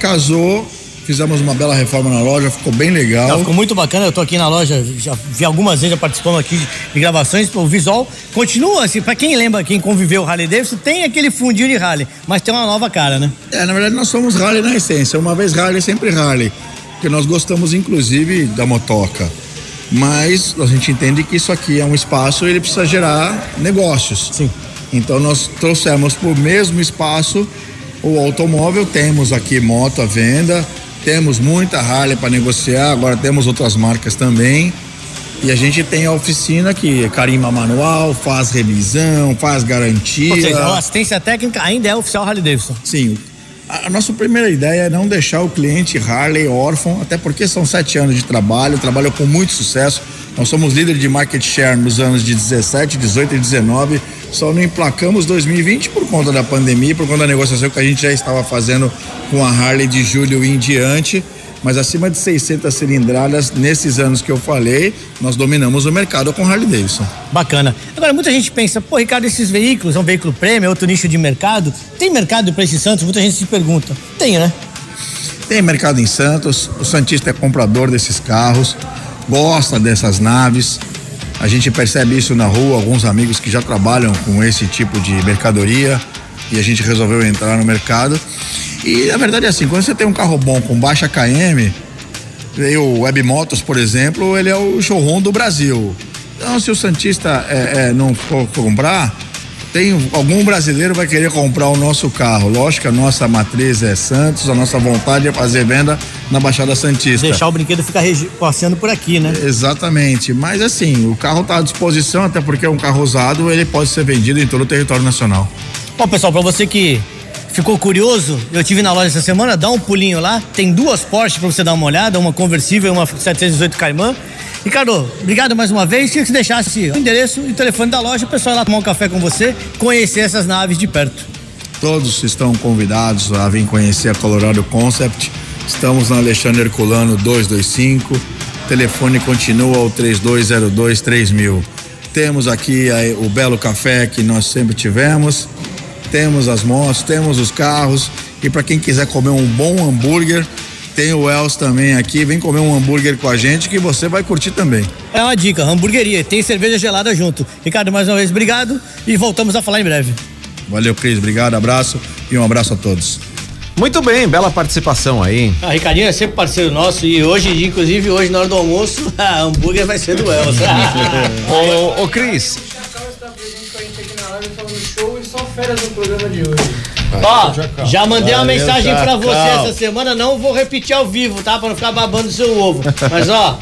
casou, fizemos uma bela reforma na loja, ficou bem legal. Não, ficou muito bacana, eu tô aqui na loja, já vi algumas vezes, já participando aqui de gravações, o visual continua assim, pra quem lembra, quem conviveu o Harley Davidson, tem aquele fundinho de Harley, mas tem uma nova cara, né? É, na verdade nós somos Harley na essência. Uma vez Harley, sempre Harley. Porque nós gostamos inclusive da motoca. Mas a gente entende que isso aqui é um espaço e ele precisa gerar negócios. Sim. Então nós trouxemos para o mesmo espaço o automóvel. Temos aqui moto à venda, temos muita Harley para negociar, agora temos outras marcas também. E a gente tem a oficina que carimba manual, faz revisão, faz garantia. Ou seja, a assistência técnica ainda é oficial Harley Davidson. Sim. A nossa primeira ideia é não deixar o cliente Harley órfão, até porque são sete anos de trabalho, trabalho com muito sucesso. Nós somos líder de market share nos anos de 17, 18 e 19. Só não emplacamos 2020 por conta da pandemia, por conta da negociação que a gente já estava fazendo com a Harley de julho em diante. Mas acima de 600 cilindradas, nesses anos que eu falei, nós dominamos o mercado com Harley Davidson. Bacana. Agora, muita gente pensa, pô, Ricardo, esses veículos, é um veículo prêmio, é outro nicho de mercado. Tem mercado para esses Santos? Muita gente se pergunta. Tem, né? Tem mercado em Santos, o Santista é comprador desses carros, gosta dessas naves. A gente percebe isso na rua, alguns amigos que já trabalham com esse tipo de mercadoria e a gente resolveu entrar no mercado. E na verdade é assim, quando você tem um carro bom com baixa KM, o Web Motos, por exemplo, ele é o showroom do Brasil. Então, se o Santista é, é, não for, comprar, tem algum brasileiro vai querer comprar o nosso carro. Lógico que a nossa matriz é Santos, a nossa vontade é fazer venda na Baixada Santista. Deixar o brinquedo ficar passeando por aqui, né? Exatamente, mas assim, o carro está à disposição, até porque é um carro usado, ele pode ser vendido em todo o território nacional. Bom, pessoal, pra você que ficou curioso, eu tive na loja essa semana, dá um pulinho lá. Tem duas Porsche pra você dar uma olhada, uma conversível e uma 718 Caimã. Ricardo, obrigado mais uma vez. Queria que você deixasse o endereço e o telefone da loja, o pessoal lá tomar um café com você, conhecer essas naves de perto. Todos estão convidados a vir conhecer a Colorado Concept. Estamos na Alexandre Herculano 225. Telefone continua ao 3202 3000. Temos aqui o belo café que nós sempre tivemos. Temos as motos, temos os carros. E para quem quiser comer um bom hambúrguer, tem o Els também aqui. Vem comer um hambúrguer com a gente que você vai curtir também. É uma dica, hamburgueria, tem cerveja gelada junto. Ricardo, mais uma vez, obrigado e voltamos a falar em breve. Valeu, Cris. Obrigado, abraço e um abraço a todos. Muito bem, bela participação aí. A Ricardinho é sempre parceiro nosso e hoje, inclusive, hoje na hora do almoço, a hambúrguer vai ser do Elza. ô, ô, Cris. Férias no programa de hoje. Ó, já mandei uma Valeu, mensagem pra Chacal. você essa semana, não vou repetir ao vivo, tá? Pra não ficar babando seu ovo. Mas ó,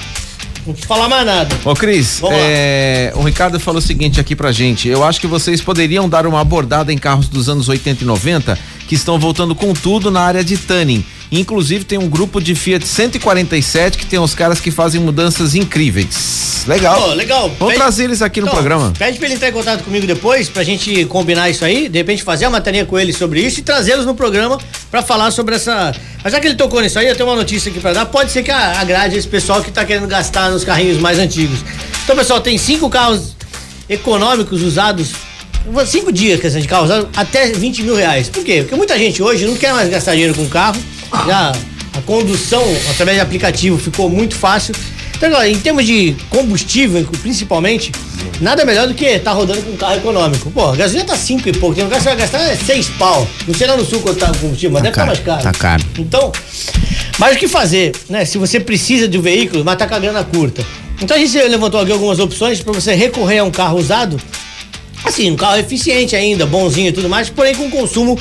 não te falar mais nada. Ô Cris, é, o Ricardo falou o seguinte aqui pra gente. Eu acho que vocês poderiam dar uma abordada em carros dos anos 80 e 90 que estão voltando com tudo na área de tanning. Inclusive tem um grupo de Fiat 147 que tem uns caras que fazem mudanças incríveis. Legal. Pô, legal. Vamos Pede- trazer eles aqui no Então, programa. Pede pra ele entrar em contato comigo depois, pra gente combinar isso aí, de repente fazer a matéria com ele sobre isso e trazê-los no programa pra falar sobre essa. Mas já que ele tocou nisso aí, eu tenho uma notícia aqui pra dar. Pode ser que agrade esse pessoal que tá querendo gastar nos carrinhos mais antigos. Então, pessoal, tem cinco carros econômicos usados. Cinco dias que de carro usado até 20 mil reais. Por quê? Porque muita gente hoje não quer mais gastar dinheiro com carro. Já a condução através de aplicativo ficou muito fácil. Então, agora, em termos de combustível, principalmente, nada melhor do que estar rodando com um carro econômico. Pô, a gasolina tá 5 e pouco, tem um lugar que você vai gastar é 6 pau. Não sei lá no sul quanto tá o combustível, mas deve estar mais caro. Tá caro. Então, mas o que fazer, né? Se você precisa de um veículo, mas tá com a grana curta. Então a gente levantou aqui algumas opções para você recorrer a um carro usado. Assim, um carro eficiente ainda, bonzinho e tudo mais, porém com consumo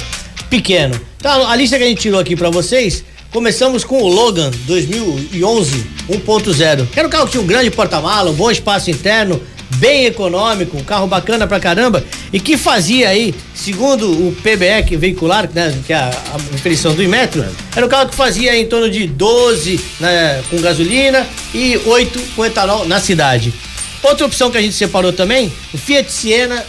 pequeno. Então a lista que a gente tirou aqui para vocês, começamos com o Logan 2011 1.0. Era um carro que tinha um grande porta-mala, um bom espaço interno, bem econômico, um carro bacana pra caramba e que fazia aí, segundo o PBE veicular, né, que é a, a do Inmetro, era um carro que fazia em torno de 12 né, com gasolina e 8 com etanol na cidade. Outra opção que a gente separou também, o Fiat Siena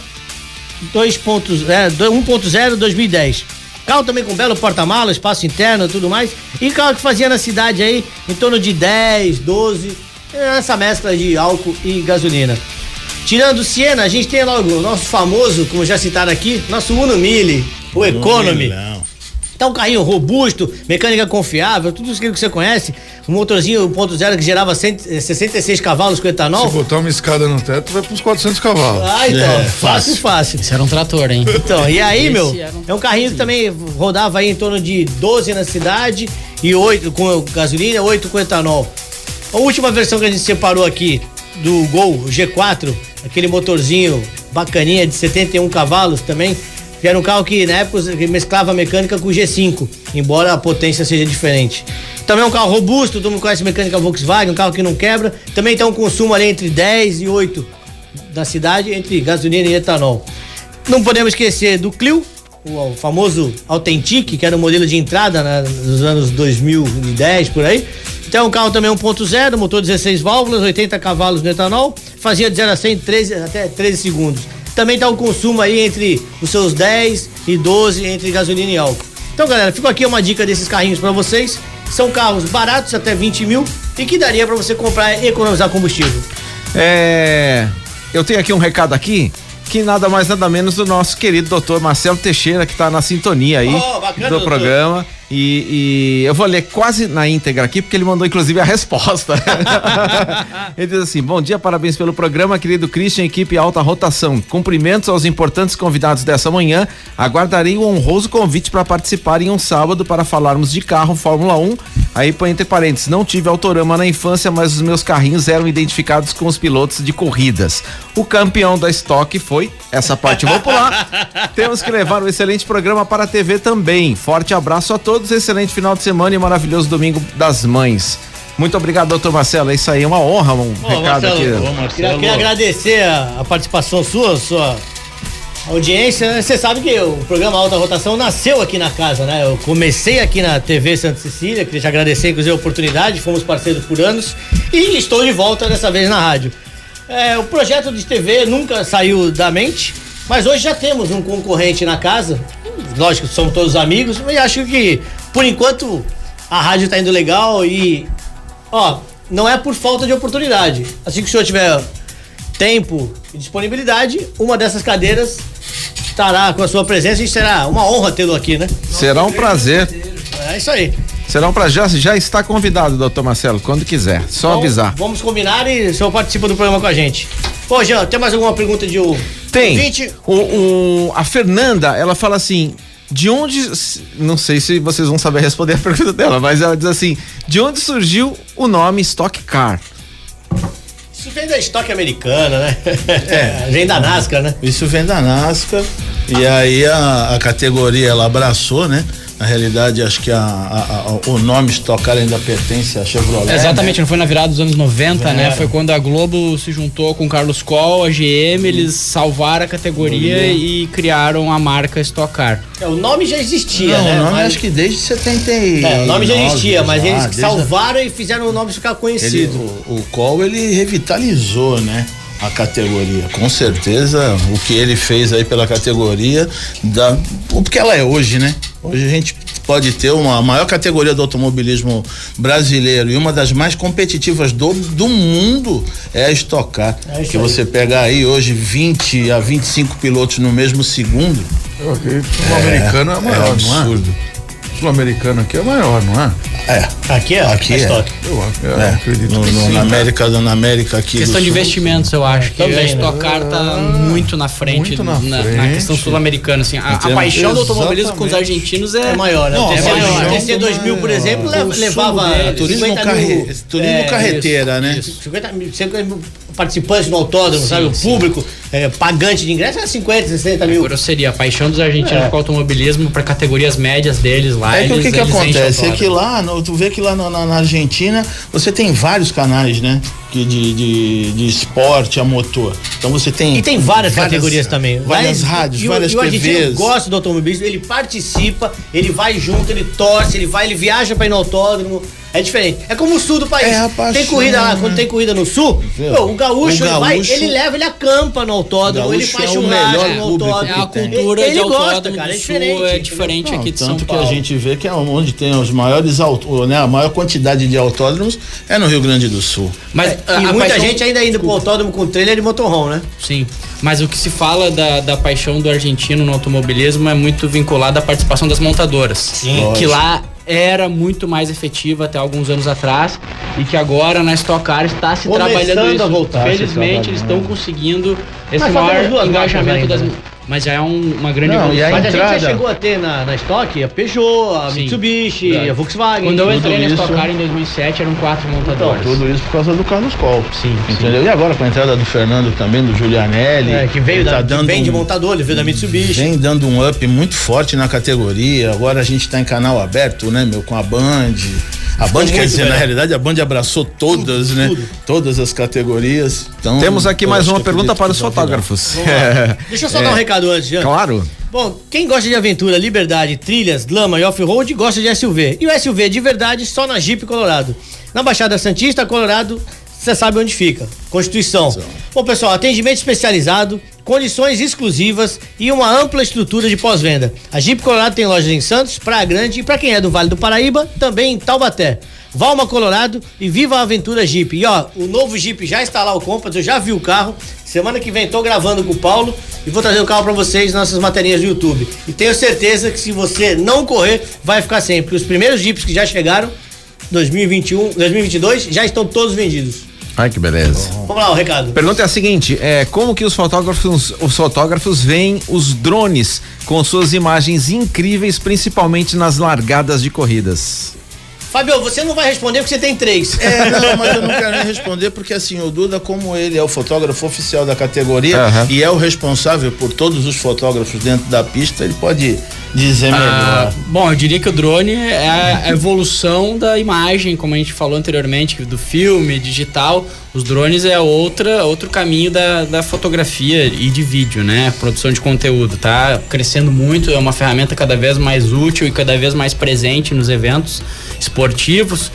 2.0, é, 1.0 2010. Carro também com belo porta-malas, espaço interno e tudo mais. E carro que fazia na cidade aí em torno de 10, 12, essa mescla de álcool e gasolina. Tirando o Siena, a gente tem logo o nosso famoso, como já citaram aqui, nosso Uno Mille, o Economy. Então, um carrinho robusto, mecânica confiável, tudo isso que você conhece. Um motorzinho 1.0 que gerava 100, eh, 66 cavalos com etanol. Se botar uma escada no teto, vai pros 400 cavalos. Ah, então, fácil, fácil. Isso era um trator, hein? Então, e aí, Esse meu, um é um carrinho que também rodava aí em torno de 12 na cidade e 8 com gasolina, 8 com etanol. A última versão que a gente separou aqui do Gol o G4, aquele motorzinho bacaninha de 71 cavalos também, que era um carro que na época mesclava mecânica com o G5, embora a potência seja diferente. Também é um carro robusto, todo mundo conhece mecânica Volkswagen, um carro que não quebra. Também tem um consumo ali entre 10 e 8 da cidade, entre gasolina e etanol. Não podemos esquecer do Clio, o, famoso Authentic, que era o modelo de entrada né, nos anos 2010 por aí. Então, um carro também 1.0, motor 16 válvulas, 80 cavalos no etanol, fazia de 0 a 100 em 13, até 13 segundos. Também está o consumo aí entre os seus 10 e 12 entre gasolina e álcool. Então, galera, ficou aqui uma dica desses carrinhos para vocês. São carros baratos, até 20 mil, e que daria para você comprar e economizar combustível. É, eu tenho aqui um recado aqui que nada mais nada menos do nosso querido doutor Marcelo Teixeira que está na sintonia aí Oh, bacana, do doutor. programa e, e eu vou ler quase na íntegra aqui porque ele mandou inclusive a resposta. ele diz assim: Bom dia, parabéns pelo programa, querido Christian, equipe alta rotação. Cumprimentos aos importantes convidados dessa manhã. Aguardarei o honroso convite para participar em um sábado para falarmos de carro Fórmula 1. Aí põe entre parênteses, não tive autorama na infância, mas os meus carrinhos eram identificados com os pilotos de corridas. O campeão da estoque foi, essa parte vou pular. Temos que levar um excelente programa para a TV também. Forte abraço a todos, excelente final de semana e maravilhoso domingo das mães. Muito obrigado, doutor Marcelo. É isso aí, uma honra, um Ô, recado Marcelo, aqui. Queria, queria agradecer a, a participação sua, sua audiência. Você sabe que o programa Alta Rotação nasceu aqui na casa, né? Eu comecei aqui na TV Santa Cecília, queria te agradecer, inclusive, a oportunidade, fomos parceiros por anos e estou de volta dessa vez na rádio. É, o projeto de TV nunca saiu da mente, mas hoje já temos um concorrente na casa. Lógico, somos todos amigos, mas acho que, por enquanto, a rádio tá indo legal e Ó, não é por falta de oportunidade. Assim que o senhor tiver tempo e disponibilidade, uma dessas cadeiras estará com a sua presença e será uma honra tê-lo aqui, né? Será um prazer. É isso aí. Será um prazer. Já está convidado, doutor Marcelo, quando quiser. Só Então, avisar. Vamos combinar e o senhor participa do programa com a gente. Ô, Jean, tem mais alguma pergunta de um Tem. O, o- a Fernanda, ela fala assim. De onde. Não sei se vocês vão saber responder a pergunta dela, mas ela diz assim: de onde surgiu o nome Stock Car? Isso vem da estoque americana, né? É. vem da NASCAR, né? Isso vem da NASCAR. E aí a, a categoria ela abraçou, né? Na realidade, acho que a, a- a- o nome Stock Car ainda pertence à Chevrolet. Exatamente, né? não foi na virada dos anos 90, né? É. Foi quando a Globo se juntou com o Carlos Coll, a GM, eles salvaram a categoria Uhum. e criaram a marca Stock Car. É, o nome já existia, Não, né? o nome Mas- acho que desde 70 É, o nome já existia, mas eles desde a- salvaram e fizeram o nome ficar Ele, conhecido. o, o Col ele revitalizou, né? A categoria. Com certeza, o que ele fez aí pela categoria, da, o que ela é hoje, né? Hoje a gente pode ter uma a maior categoria do automobilismo brasileiro e uma das mais competitivas do, do mundo é a Stock Car. É que aí. você pegar aí hoje 20 a 25 pilotos no mesmo segundo. O sul-americano é, maior, é não é? absurdo. O sul-americano aqui é maior, não é? É. Aqui é, Aqui a é. estoque. Eu, eu É, acredito no, que no- sim. na América, na América aqui. Questão de investimentos, eu acho que Também, a né? Stock Car tá muito na frente, muito na na, na frente. questão sul-americana. Assim, a, a paixão do automobilismo com os argentinos é, É maior, né? Não, o TC, a o paixão TC 2000, por exemplo, levava. Turismo, 50 carre... turismo é, carreteira, né? 50 mil, 50 mil participantes no autódromo, sabe? O público, é, pagante de ingresso era 50, 60 mil. grosseria. A paixão dos argentinos É. com o automobilismo para categorias médias deles lá. É que o que, que acontece? É que lá, no- tu vê que lá na, na- na Argentina você tem vários canais, né? Que de, de, de esporte a motor. Então você tem. E tem várias, categorias também. Várias Mas- rádios, e o- várias E o argentino TVs. gosta do automobilismo, ele participa, ele vai junto, ele torce, ele vai, ele viaja pra ir no autódromo. É diferente. É como o sul do país. É a paixão, tem corrida lá, né? quando tem corrida no sul, pô, o gaúcho, O ele vai, gaúcho- ele leva, ele acampa no autódromo, ele gaúcho faz é o churrasco melhor no autódromo. É a cultura Ele de gosta, autódromo cara, é do diferente. sul é diferente Não, aqui de São tanto Paulo. que a gente vê que é onde tem os maiores né, a maior quantidade de autódromos é no Rio Grande do Sul. Mas É, a- e a muita paixão- gente ainda indo pro autódromo com trailer de motorhome, né? Sim, mas o que se fala da, da paixão do argentino no automobilismo é muito vinculado à participação das montadoras. Sim. Que Lógico. lá era muito mais efetiva até alguns anos atrás e que agora na Stock Car está se Começando trabalhando isso. a voltar Felizmente eles estão conseguindo esse Mas maior engajamento das. ainda. Mas já é um- uma grande Não, e evolução. a Mas a gente já entrada- chegou a ter na, na estoque a Peugeot, a Sim. Mitsubishi, Verdade. a Volkswagen. Quando eu tudo entrei na isso. Stock Car em 2007 eram quatro Então, montadoras. tudo isso por causa do Carlos Col. Sim, Entendeu? E agora com a entrada do Fernando também, do Giulianelli. É, que veio da, tá que dando vem de um- montador, ele veio da Mitsubishi. Vem dando um up muito forte na categoria. Agora a gente tá em canal aberto, né, meu, com a Band. A Band, quer dizer, melhor. na realidade, a Band abraçou todas, né? tudo. Todas as categorias. Então, Temos aqui mais uma que pergunta para os fotógrafos. Deixa eu só dar um recado antes, Jean. Claro. Bom, quem gosta de aventura, liberdade, trilhas, lama e off-road, gosta de SUV. E o SUV de verdade só na Jeep Colorado. Na Baixada Santista, Colorado, você sabe onde fica. Constituição. Bom, pessoal, atendimento especializado, condições exclusivas e uma ampla estrutura de pós-venda. A Jeep Colorado tem lojas em Santos, Praia Grande e para quem é do Vale do Paraíba, também em Taubaté. Valma Colorado e viva a aventura Jeep. E ó, o novo Jeep já está lá o Compass, eu já vi o carro. Semana que vem tô gravando com o Paulo e vou trazer o carro para vocês nas nossas matérias do YouTube. E tenho certeza que se você não correr, vai ficar sem, porque os primeiros Jeeps que já chegaram 2021, 2022 já estão todos vendidos. Ai, que beleza. Vamos lá, o recado. Pergunta é a seguinte: é, como que os fotógrafos, os fotógrafos veem os drones com suas imagens incríveis, principalmente nas largadas de corridas? Fábio, você não vai responder porque você tem três. É, não, mas eu não quero nem responder porque assim, o Duda, como ele é o fotógrafo oficial da categoria Aham. e é o responsável por todos os fotógrafos dentro da pista, ele pode dizer Ah, melhor. bom, eu diria que o drone é a evolução da imagem, como a gente falou anteriormente, do filme, digital. Os drones é outra, outro caminho da, da fotografia e de vídeo, né? Produção de conteúdo, tá crescendo muito, é uma ferramenta cada vez mais útil e cada vez mais presente nos eventos esportivos.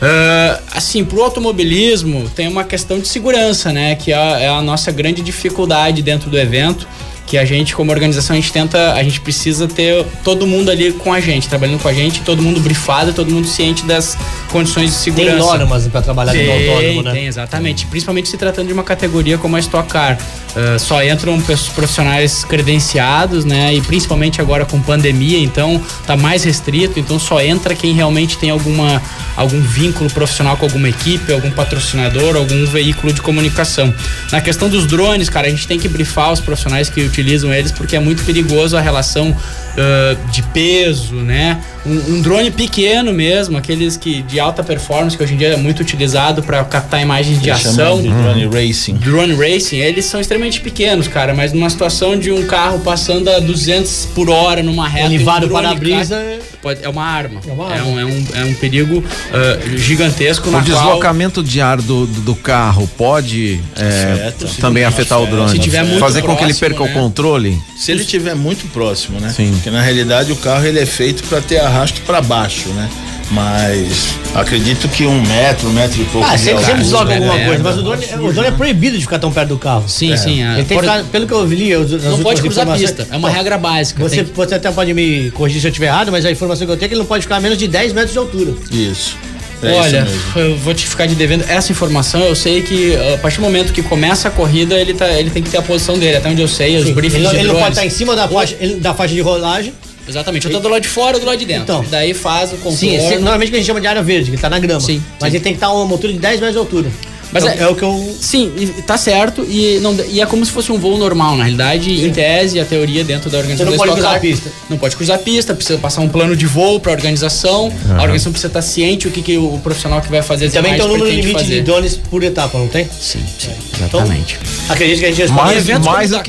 Ah, assim, pro automobilismo tem uma questão de segurança, né? Que é, é a nossa grande dificuldade dentro do evento. Que a gente, como organização, a gente tenta, a gente precisa ter todo mundo ali com a gente, trabalhando com a gente, todo mundo brifado, todo mundo ciente das condições de segurança. Tem normas pra trabalhar tem, do autônomo, né? Tem, exatamente. Principalmente se tratando de uma categoria como a Stock Car. Ah, só entram profissionais credenciados, né? E principalmente agora com pandemia, então tá mais restrito. Então só entra quem realmente tem alguma, algum vínculo profissional com alguma equipe, algum patrocinador, algum veículo de comunicação. Na questão dos drones, cara, a gente tem que brifar os profissionais que utilizam eles porque é muito perigoso a relação ah, de peso, né? Um, um drone pequeno mesmo, aqueles que de alta performance que hoje em dia é muito utilizado para captar imagens de Eles ação. de drone racing. Drone racing, eles são extremamente pequenos, cara, mas numa situação de um carro passando a 200 por hora numa reta, Ele um vara o drone para-brisa, cai, pode- é uma arma. É, uma um, arma. é, um, é um perigo ah, gigantesco O na qual deslocamento de ar do, do, do carro pode é, Afeta. também afetar o drone. Se tiver muito Fazer com que ele próximo, perca né? o controle. Se ele estiver muito próximo, né? Sim. Porque na realidade o carro ele é feito para ter arrasto para baixo, né? Mas acredito que um metro, um metro e pouco. Ah, sempre, desloca é, alguma é, coisa, é, mas o drone, o drone é proibido de ficar tão perto do carro. Sim, É. sim. Ele tem por- que ficar, pelo que eu li, eu- não pode cruzar informações- pista. É uma regra básica. Você, tem- você até pode me corrigir se eu estiver errado, mas a informação que eu tenho é que ele não pode ficar a menos de 10 metros de altura. Isso. É Olha, eu vou te ficar de devendo essa informação. Eu sei que a partir do momento que começa a corrida, ele, tá, ele tem que ter a posição dele. Até onde eu sei, os Sim, briefings ele, não- de ele não pode estar em cima da faixa, ele- da faixa de rolagem. Exatamente, eu tô do lado de fora ou do lado de dentro. Então. Daí faz o contorno. Sim, esse- normalmente que a gente chama de área verde, que tá na grama. Sim, Mas sim. ele tem que estar a uma altura de 10 metros de altura. Mas é, é- é o que eu. Sim, e tá certo. E, não, e é como se fosse um voo normal, na realidade, em tese, a teoria dentro da organização Você não pode cruzar a pista. Não pode cruzar a pista, precisa passar um plano de voo pra organização. A organização precisa estar ciente o que, que o profissional que vai fazer Também tem um número limite fazer. de drones por etapa, não tem? Sim, sim, Então, exatamente. Acredito que a gente Mais- responde. Eventos mais como do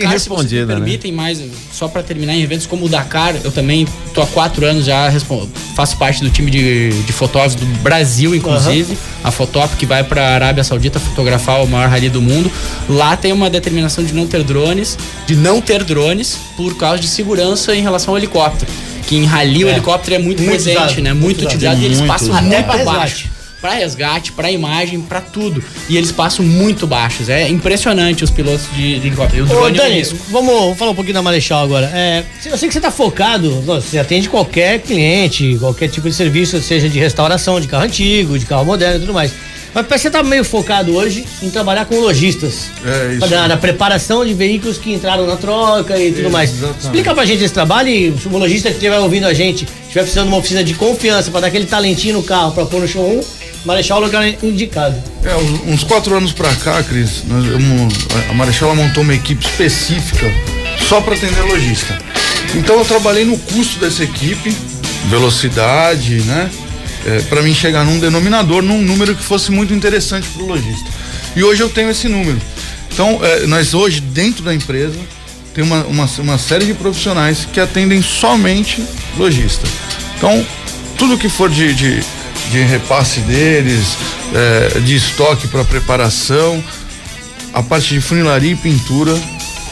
que me né? permitem mais, só pra terminar, em eventos como o Dakar, eu também tô há quatro anos já, respon- faço parte do time de, de fotógrafos do Brasil, inclusive, a Fotop, que vai pra Arábia Saudita fotografar o maior rally do mundo. Lá tem uma determinação de não ter drones, de não ter drones, por causa de segurança em relação ao helicóptero. Que em rally o É. helicóptero é muito, Muito presente, usado, né? muito Muito, utilizado e eles Muito passam Até pra baixo resgate. Para resgate, para imagem, para tudo. E eles passam muito baixos. É impressionante os pilotos de, de helicóptero. Ô, é Dani, vamos, vamos falar um pouquinho da Marechal agora. É, eu sei que você tá focado, você atende qualquer cliente, qualquer tipo de serviço, seja de restauração, de carro antigo, de carro moderno e tudo mais. Mas parece que você tá meio focado hoje em trabalhar com lojistas. É isso. Na, na preparação de veículos que entraram na troca e tudo mais. Exatamente. Explica pra gente esse trabalho e se o lojista que estiver ouvindo a gente estiver precisando de uma oficina de confiança pra dar aquele talentinho no carro pra pôr no show 1, Marechal é o lugar indicado. É, uns, quatro anos pra cá, Cris, nós- a Marechal montou uma equipe específica só para atender lojista. Então eu trabalhei no custo dessa equipe, velocidade, né? para mim chegar num denominador, num número que fosse muito interessante para o lojista. E hoje eu tenho esse número. Então, é, nós hoje, dentro da empresa, tem uma, uma, uma série de profissionais que atendem somente lojista. Então, tudo que for de, de, de repasse deles, é, de estoque para preparação, a parte de funilaria e pintura,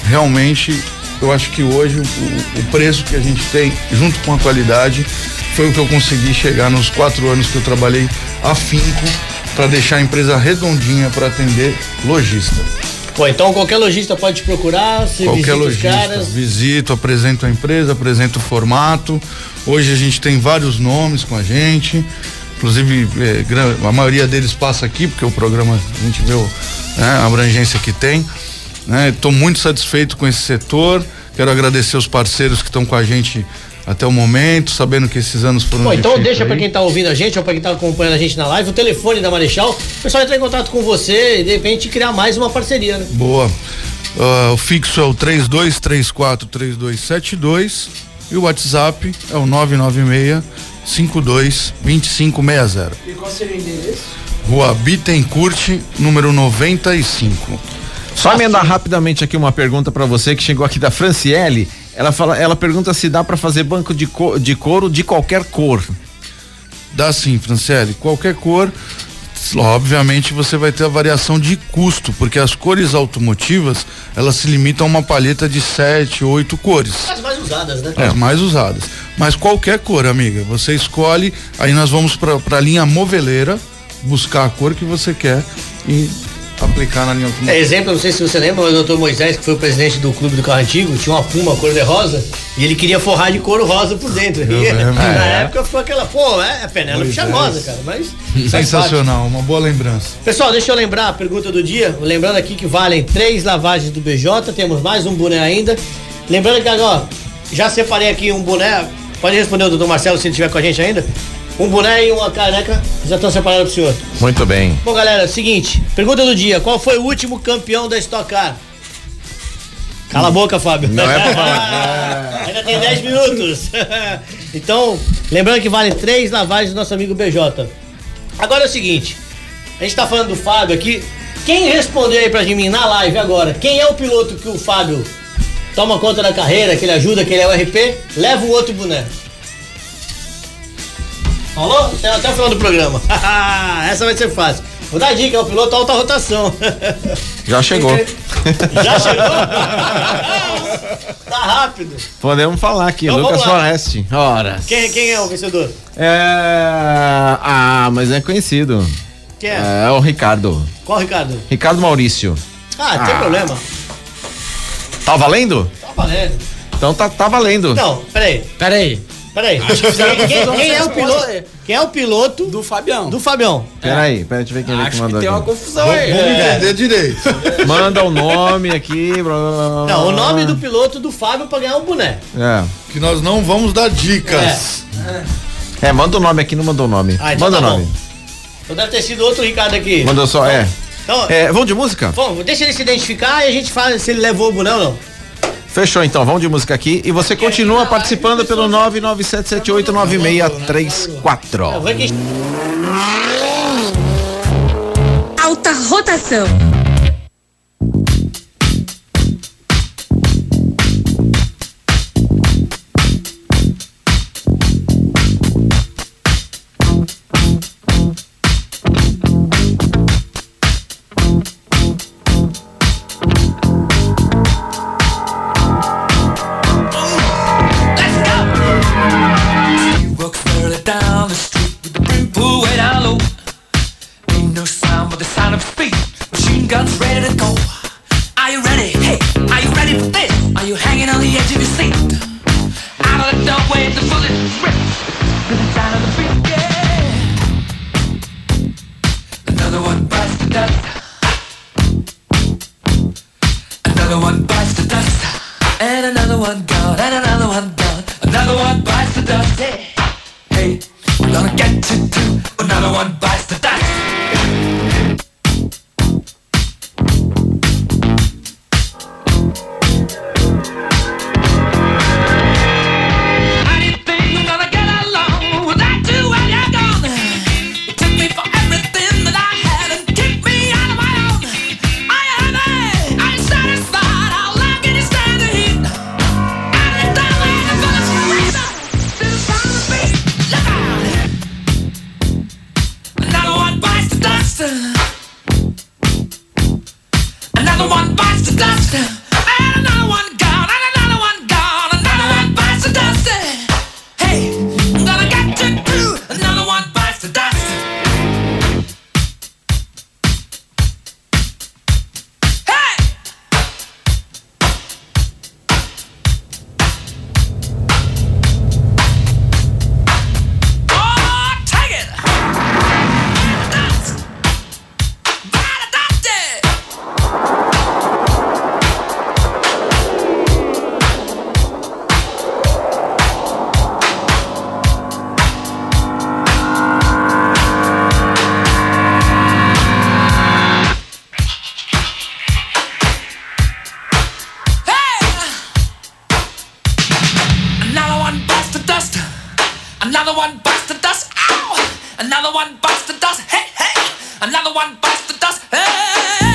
realmente, eu acho que hoje o, o preço que a gente tem, junto com a qualidade, foi o que eu consegui chegar nos quatro anos que eu trabalhei afinco para deixar a empresa redondinha para atender lojista. Pô, então qualquer lojista pode te procurar, você Qualquer visita os lojista, caras. visito, apresento a empresa, apresento o formato. Hoje a gente tem vários nomes com a gente. Inclusive, eh, gran- a maioria deles passa aqui, porque o programa a gente vê o, né, a abrangência que tem. Estou muito satisfeito com esse setor. Quero agradecer os parceiros que estão com a gente até o momento, sabendo que esses anos foram Bom, então deixa pra quem tá ouvindo a gente ou pra quem tá acompanhando a gente na live o telefone da Marechal. O pessoal entrar em contato com você e de repente criar mais uma parceria, né? Boa. Ah, o fixo é o 32343272 e o WhatsApp é o 996 52 2560. E qual seria o endereço? Rua Bittencourt, número 95. Só emendar rapidamente aqui uma pergunta pra você que chegou aqui da Franciele. Ela fala, ela pergunta se dá pra fazer banco de, co- de couro de qualquer cor. Dá sim, Franciele. Qualquer cor, obviamente você vai ter a variação de custo, porque as cores automotivas, elas se limitam a uma palheta de sete, oito cores. As mais usadas, né? As mais usadas. Mas qualquer cor, amiga, você escolhe, aí nós vamos pra, pra linha moveleira, buscar a cor que você quer e aplicar na linha É, automotiva. exemplo, não sei se você lembra, o doutor Moisés, que foi o presidente do clube do carro antigo, tinha uma puma cor de rosa e ele queria forrar de couro rosa por dentro. E, na É. época ficou aquela, pô, é, é Penélope charmosa, cara, mas. Sensacional, uma boa lembrança. Pessoal, deixa eu lembrar a pergunta do dia. Lembrando aqui que valem três lavagens do BJ, temos mais um boné ainda. Lembrando que agora, já separei aqui um boné. Pode responder o doutor Marcelo se ele estiver com a gente ainda. Um boné e uma caneca já estão separados pro senhor. Muito bem. Bom, galera, seguinte, pergunta do dia: qual foi o último campeão da Stock Car? Cala a boca, Fábio. Não é pra falar. Ainda tem 10 minutos. então, lembrando que vale três lavagens do nosso amigo BJ. Agora é o seguinte: a gente tá falando do Fábio aqui. Quem respondeu aí pra mim na live agora? Quem é o piloto que o Fábio toma conta da carreira, que ele ajuda, que ele é o RP? Leva o outro boné. Falou? Até até o final do programa. Essa vai ser fácil. Vou dar dica, é o piloto alta rotação. Já chegou. Já chegou? tá rápido. Podemos falar aqui, Então, Lucas. Foreste. Ora. Quem, quem é o vencedor? É. Ah, mas é conhecido. Quem é? É o Ricardo. Qual, Ricardo? Ricardo Maurício. Ah, não tem Ah. problema. Tá valendo? Tá valendo. Então tá, tá valendo. Não, peraí. Peraí. Peraí. Quem, quem- confusão quem é o piloto? Quem é o piloto Do Fabião. do Fabião? Peraí, peraí, deixa eu ver quem é que Acho que mandou tem uma aqui. confusão Vamos aí. vamos É. entender direito. Manda o nome aqui. blá, blá, blá, blá, Não, o nome do piloto do Fábio pra ganhar um boné. É. Que nós não vamos dar dicas. É, manda o nome aqui, não mandou o nome. Ah, então manda tá o nome. Então deve ter sido outro Ricardo aqui. Mandou só, é. Então, É, vamos de música? bom, deixa ele se identificar e a gente fala se ele levou o boné ou não. Fechou então, vamos de música aqui. E você continua participando pelo 997789634. Eu vou aqui. Alta rotação. Another one bites the dust. Hey, hey. Another one bites the dust. Hey.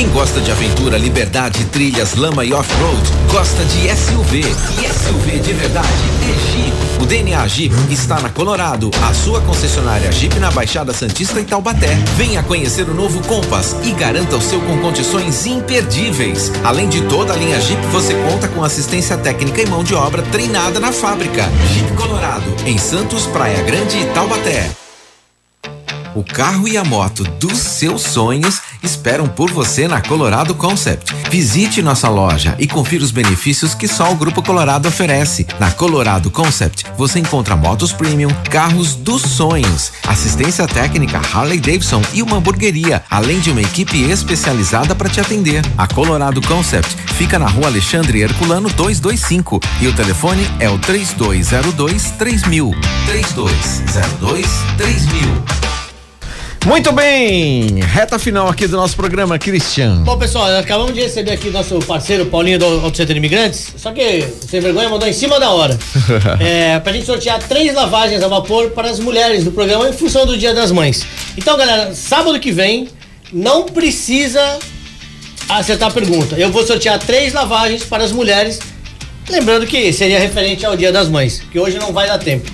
Quem gosta de aventura, liberdade, trilhas, lama e off-road, gosta de SUV. E SUV de verdade é Jeep. O DNA Jeep está na Colorado, a sua concessionária Jeep na Baixada Santista e Taubaté. Venha conhecer o novo Compass e garanta o seu com condições imperdíveis. Além de toda a linha Jeep, você conta com assistência técnica e mão de obra treinada na fábrica. Jeep Colorado, em Santos, Praia Grande e Taubaté. O carro e a moto dos seus sonhos esperam por você na Colorado Concept. Visite nossa loja e confira os benefícios que só o Grupo Colorado oferece. Na Colorado Concept, você encontra motos premium, carros dos sonhos, assistência técnica Harley Davidson e uma hamburgueria, além de uma equipe especializada para te atender. A Colorado Concept fica na rua Alexandre Herculano 225 e o telefone é o 3202 3000. 3202 3000. Muito bem, reta final aqui do nosso programa, Christian. Bom, pessoal, acabamos de receber aqui nosso parceiro Paulinho do Auto Center Imigrantes, só que, sem vergonha, mandou em cima da hora. é, pra gente sortear três lavagens a vapor para as mulheres do programa em função do Dia das Mães. Então, galera, sábado que vem, não precisa acertar a pergunta. Eu vou sortear três lavagens para as mulheres, lembrando que seria referente ao Dia das Mães, que hoje não vai dar tempo.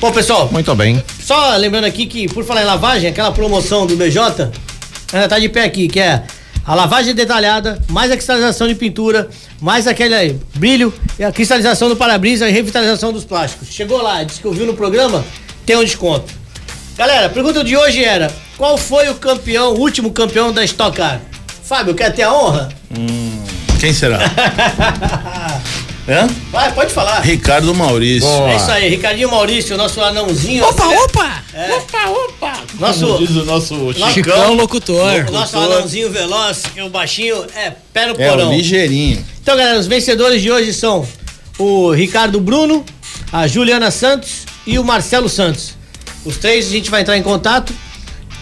Bom, pessoal, Muito bem. só lembrando aqui que, por falar em lavagem, aquela promoção do BJ ainda tá de pé aqui, que é a lavagem detalhada, mais a cristalização de pintura, mais aquele brilho e a cristalização do para-brisa e revitalização dos plásticos. Chegou lá, disse que ouviu no programa, tem um desconto. Galera, a pergunta de hoje era: qual foi o campeão, o último campeão da Stock Car? Fábio, quer ter a honra? Quem será? Hã? Vai, pode falar. Ricardo Maurício. É isso aí, Ricardinho Maurício, nosso anãozinho. Opa, opa! É. Opa, opa! Nosso, Como diz o nosso Nosso- Chicão locutor. o nosso anãozinho veloz, que o baixinho é pé no É, porão. o ligeirinho. Então, galera, os vencedores de hoje são o Ricardo Bruno, a Juliana Santos e o Marcelo Santos. Os três a gente vai entrar em contato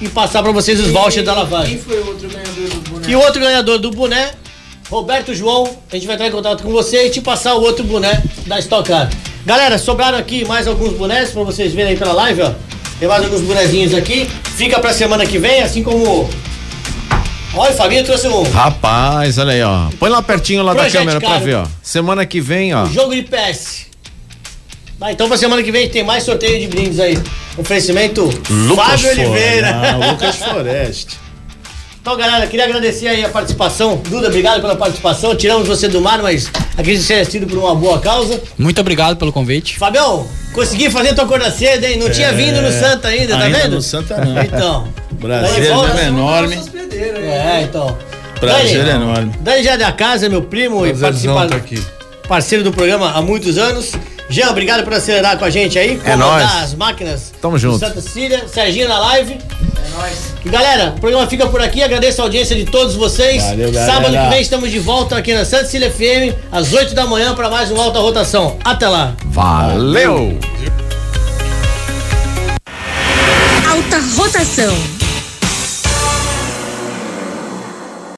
e passar pra vocês os vouchers da lavagem. Quem foi o outro ganhador do boneco? E o outro ganhador do boné, Roberto João, a gente vai entrar em contato com você e te passar o outro boné da Stock Car. Galera, sobraram aqui mais alguns bonés pra vocês verem aí pela live, ó. Tem mais alguns bonezinhos aqui. Fica pra semana que vem, assim como. Olha, o Fabinho trouxe um Rapaz, olha aí, ó. Põe lá pertinho lá da câmera pra caro. ver, ó. Semana que vem, ó. jogo de PS. Vai, então pra semana que vem tem mais sorteio de brindes aí. Oferecimento Fábio Oliveira. Ah, Lucas Foreste. Então, galera, queria agradecer aí a participação. Duda, obrigado pela participação. Tiramos você do mar, mas acredito que tenha sido por uma boa causa. Muito obrigado pelo convite. Fabião, consegui fazer tua cor cedo, hein? Não tinha É, vindo no Santa ainda, tá ainda vendo? no Santa não. Então. Volta- é enorme. É, então. Prazer Dani, enorme. Dani já é da casa, meu primo e Prazerzão participa- tá aqui. parceiro do programa há muitos anos. Jean, obrigado por acelerar com a gente aí, É nóis. as máquinas Tamo junto. Santa Cília, Serginho na live. É nóis. E galera, o programa fica por aqui, agradeço a audiência de todos vocês. Valeu, galera. Sábado que vem estamos de volta aqui na Santa Cília FM, às 8 da manhã, para mais um Alta Rotação. Até lá. Valeu! Alta rotação.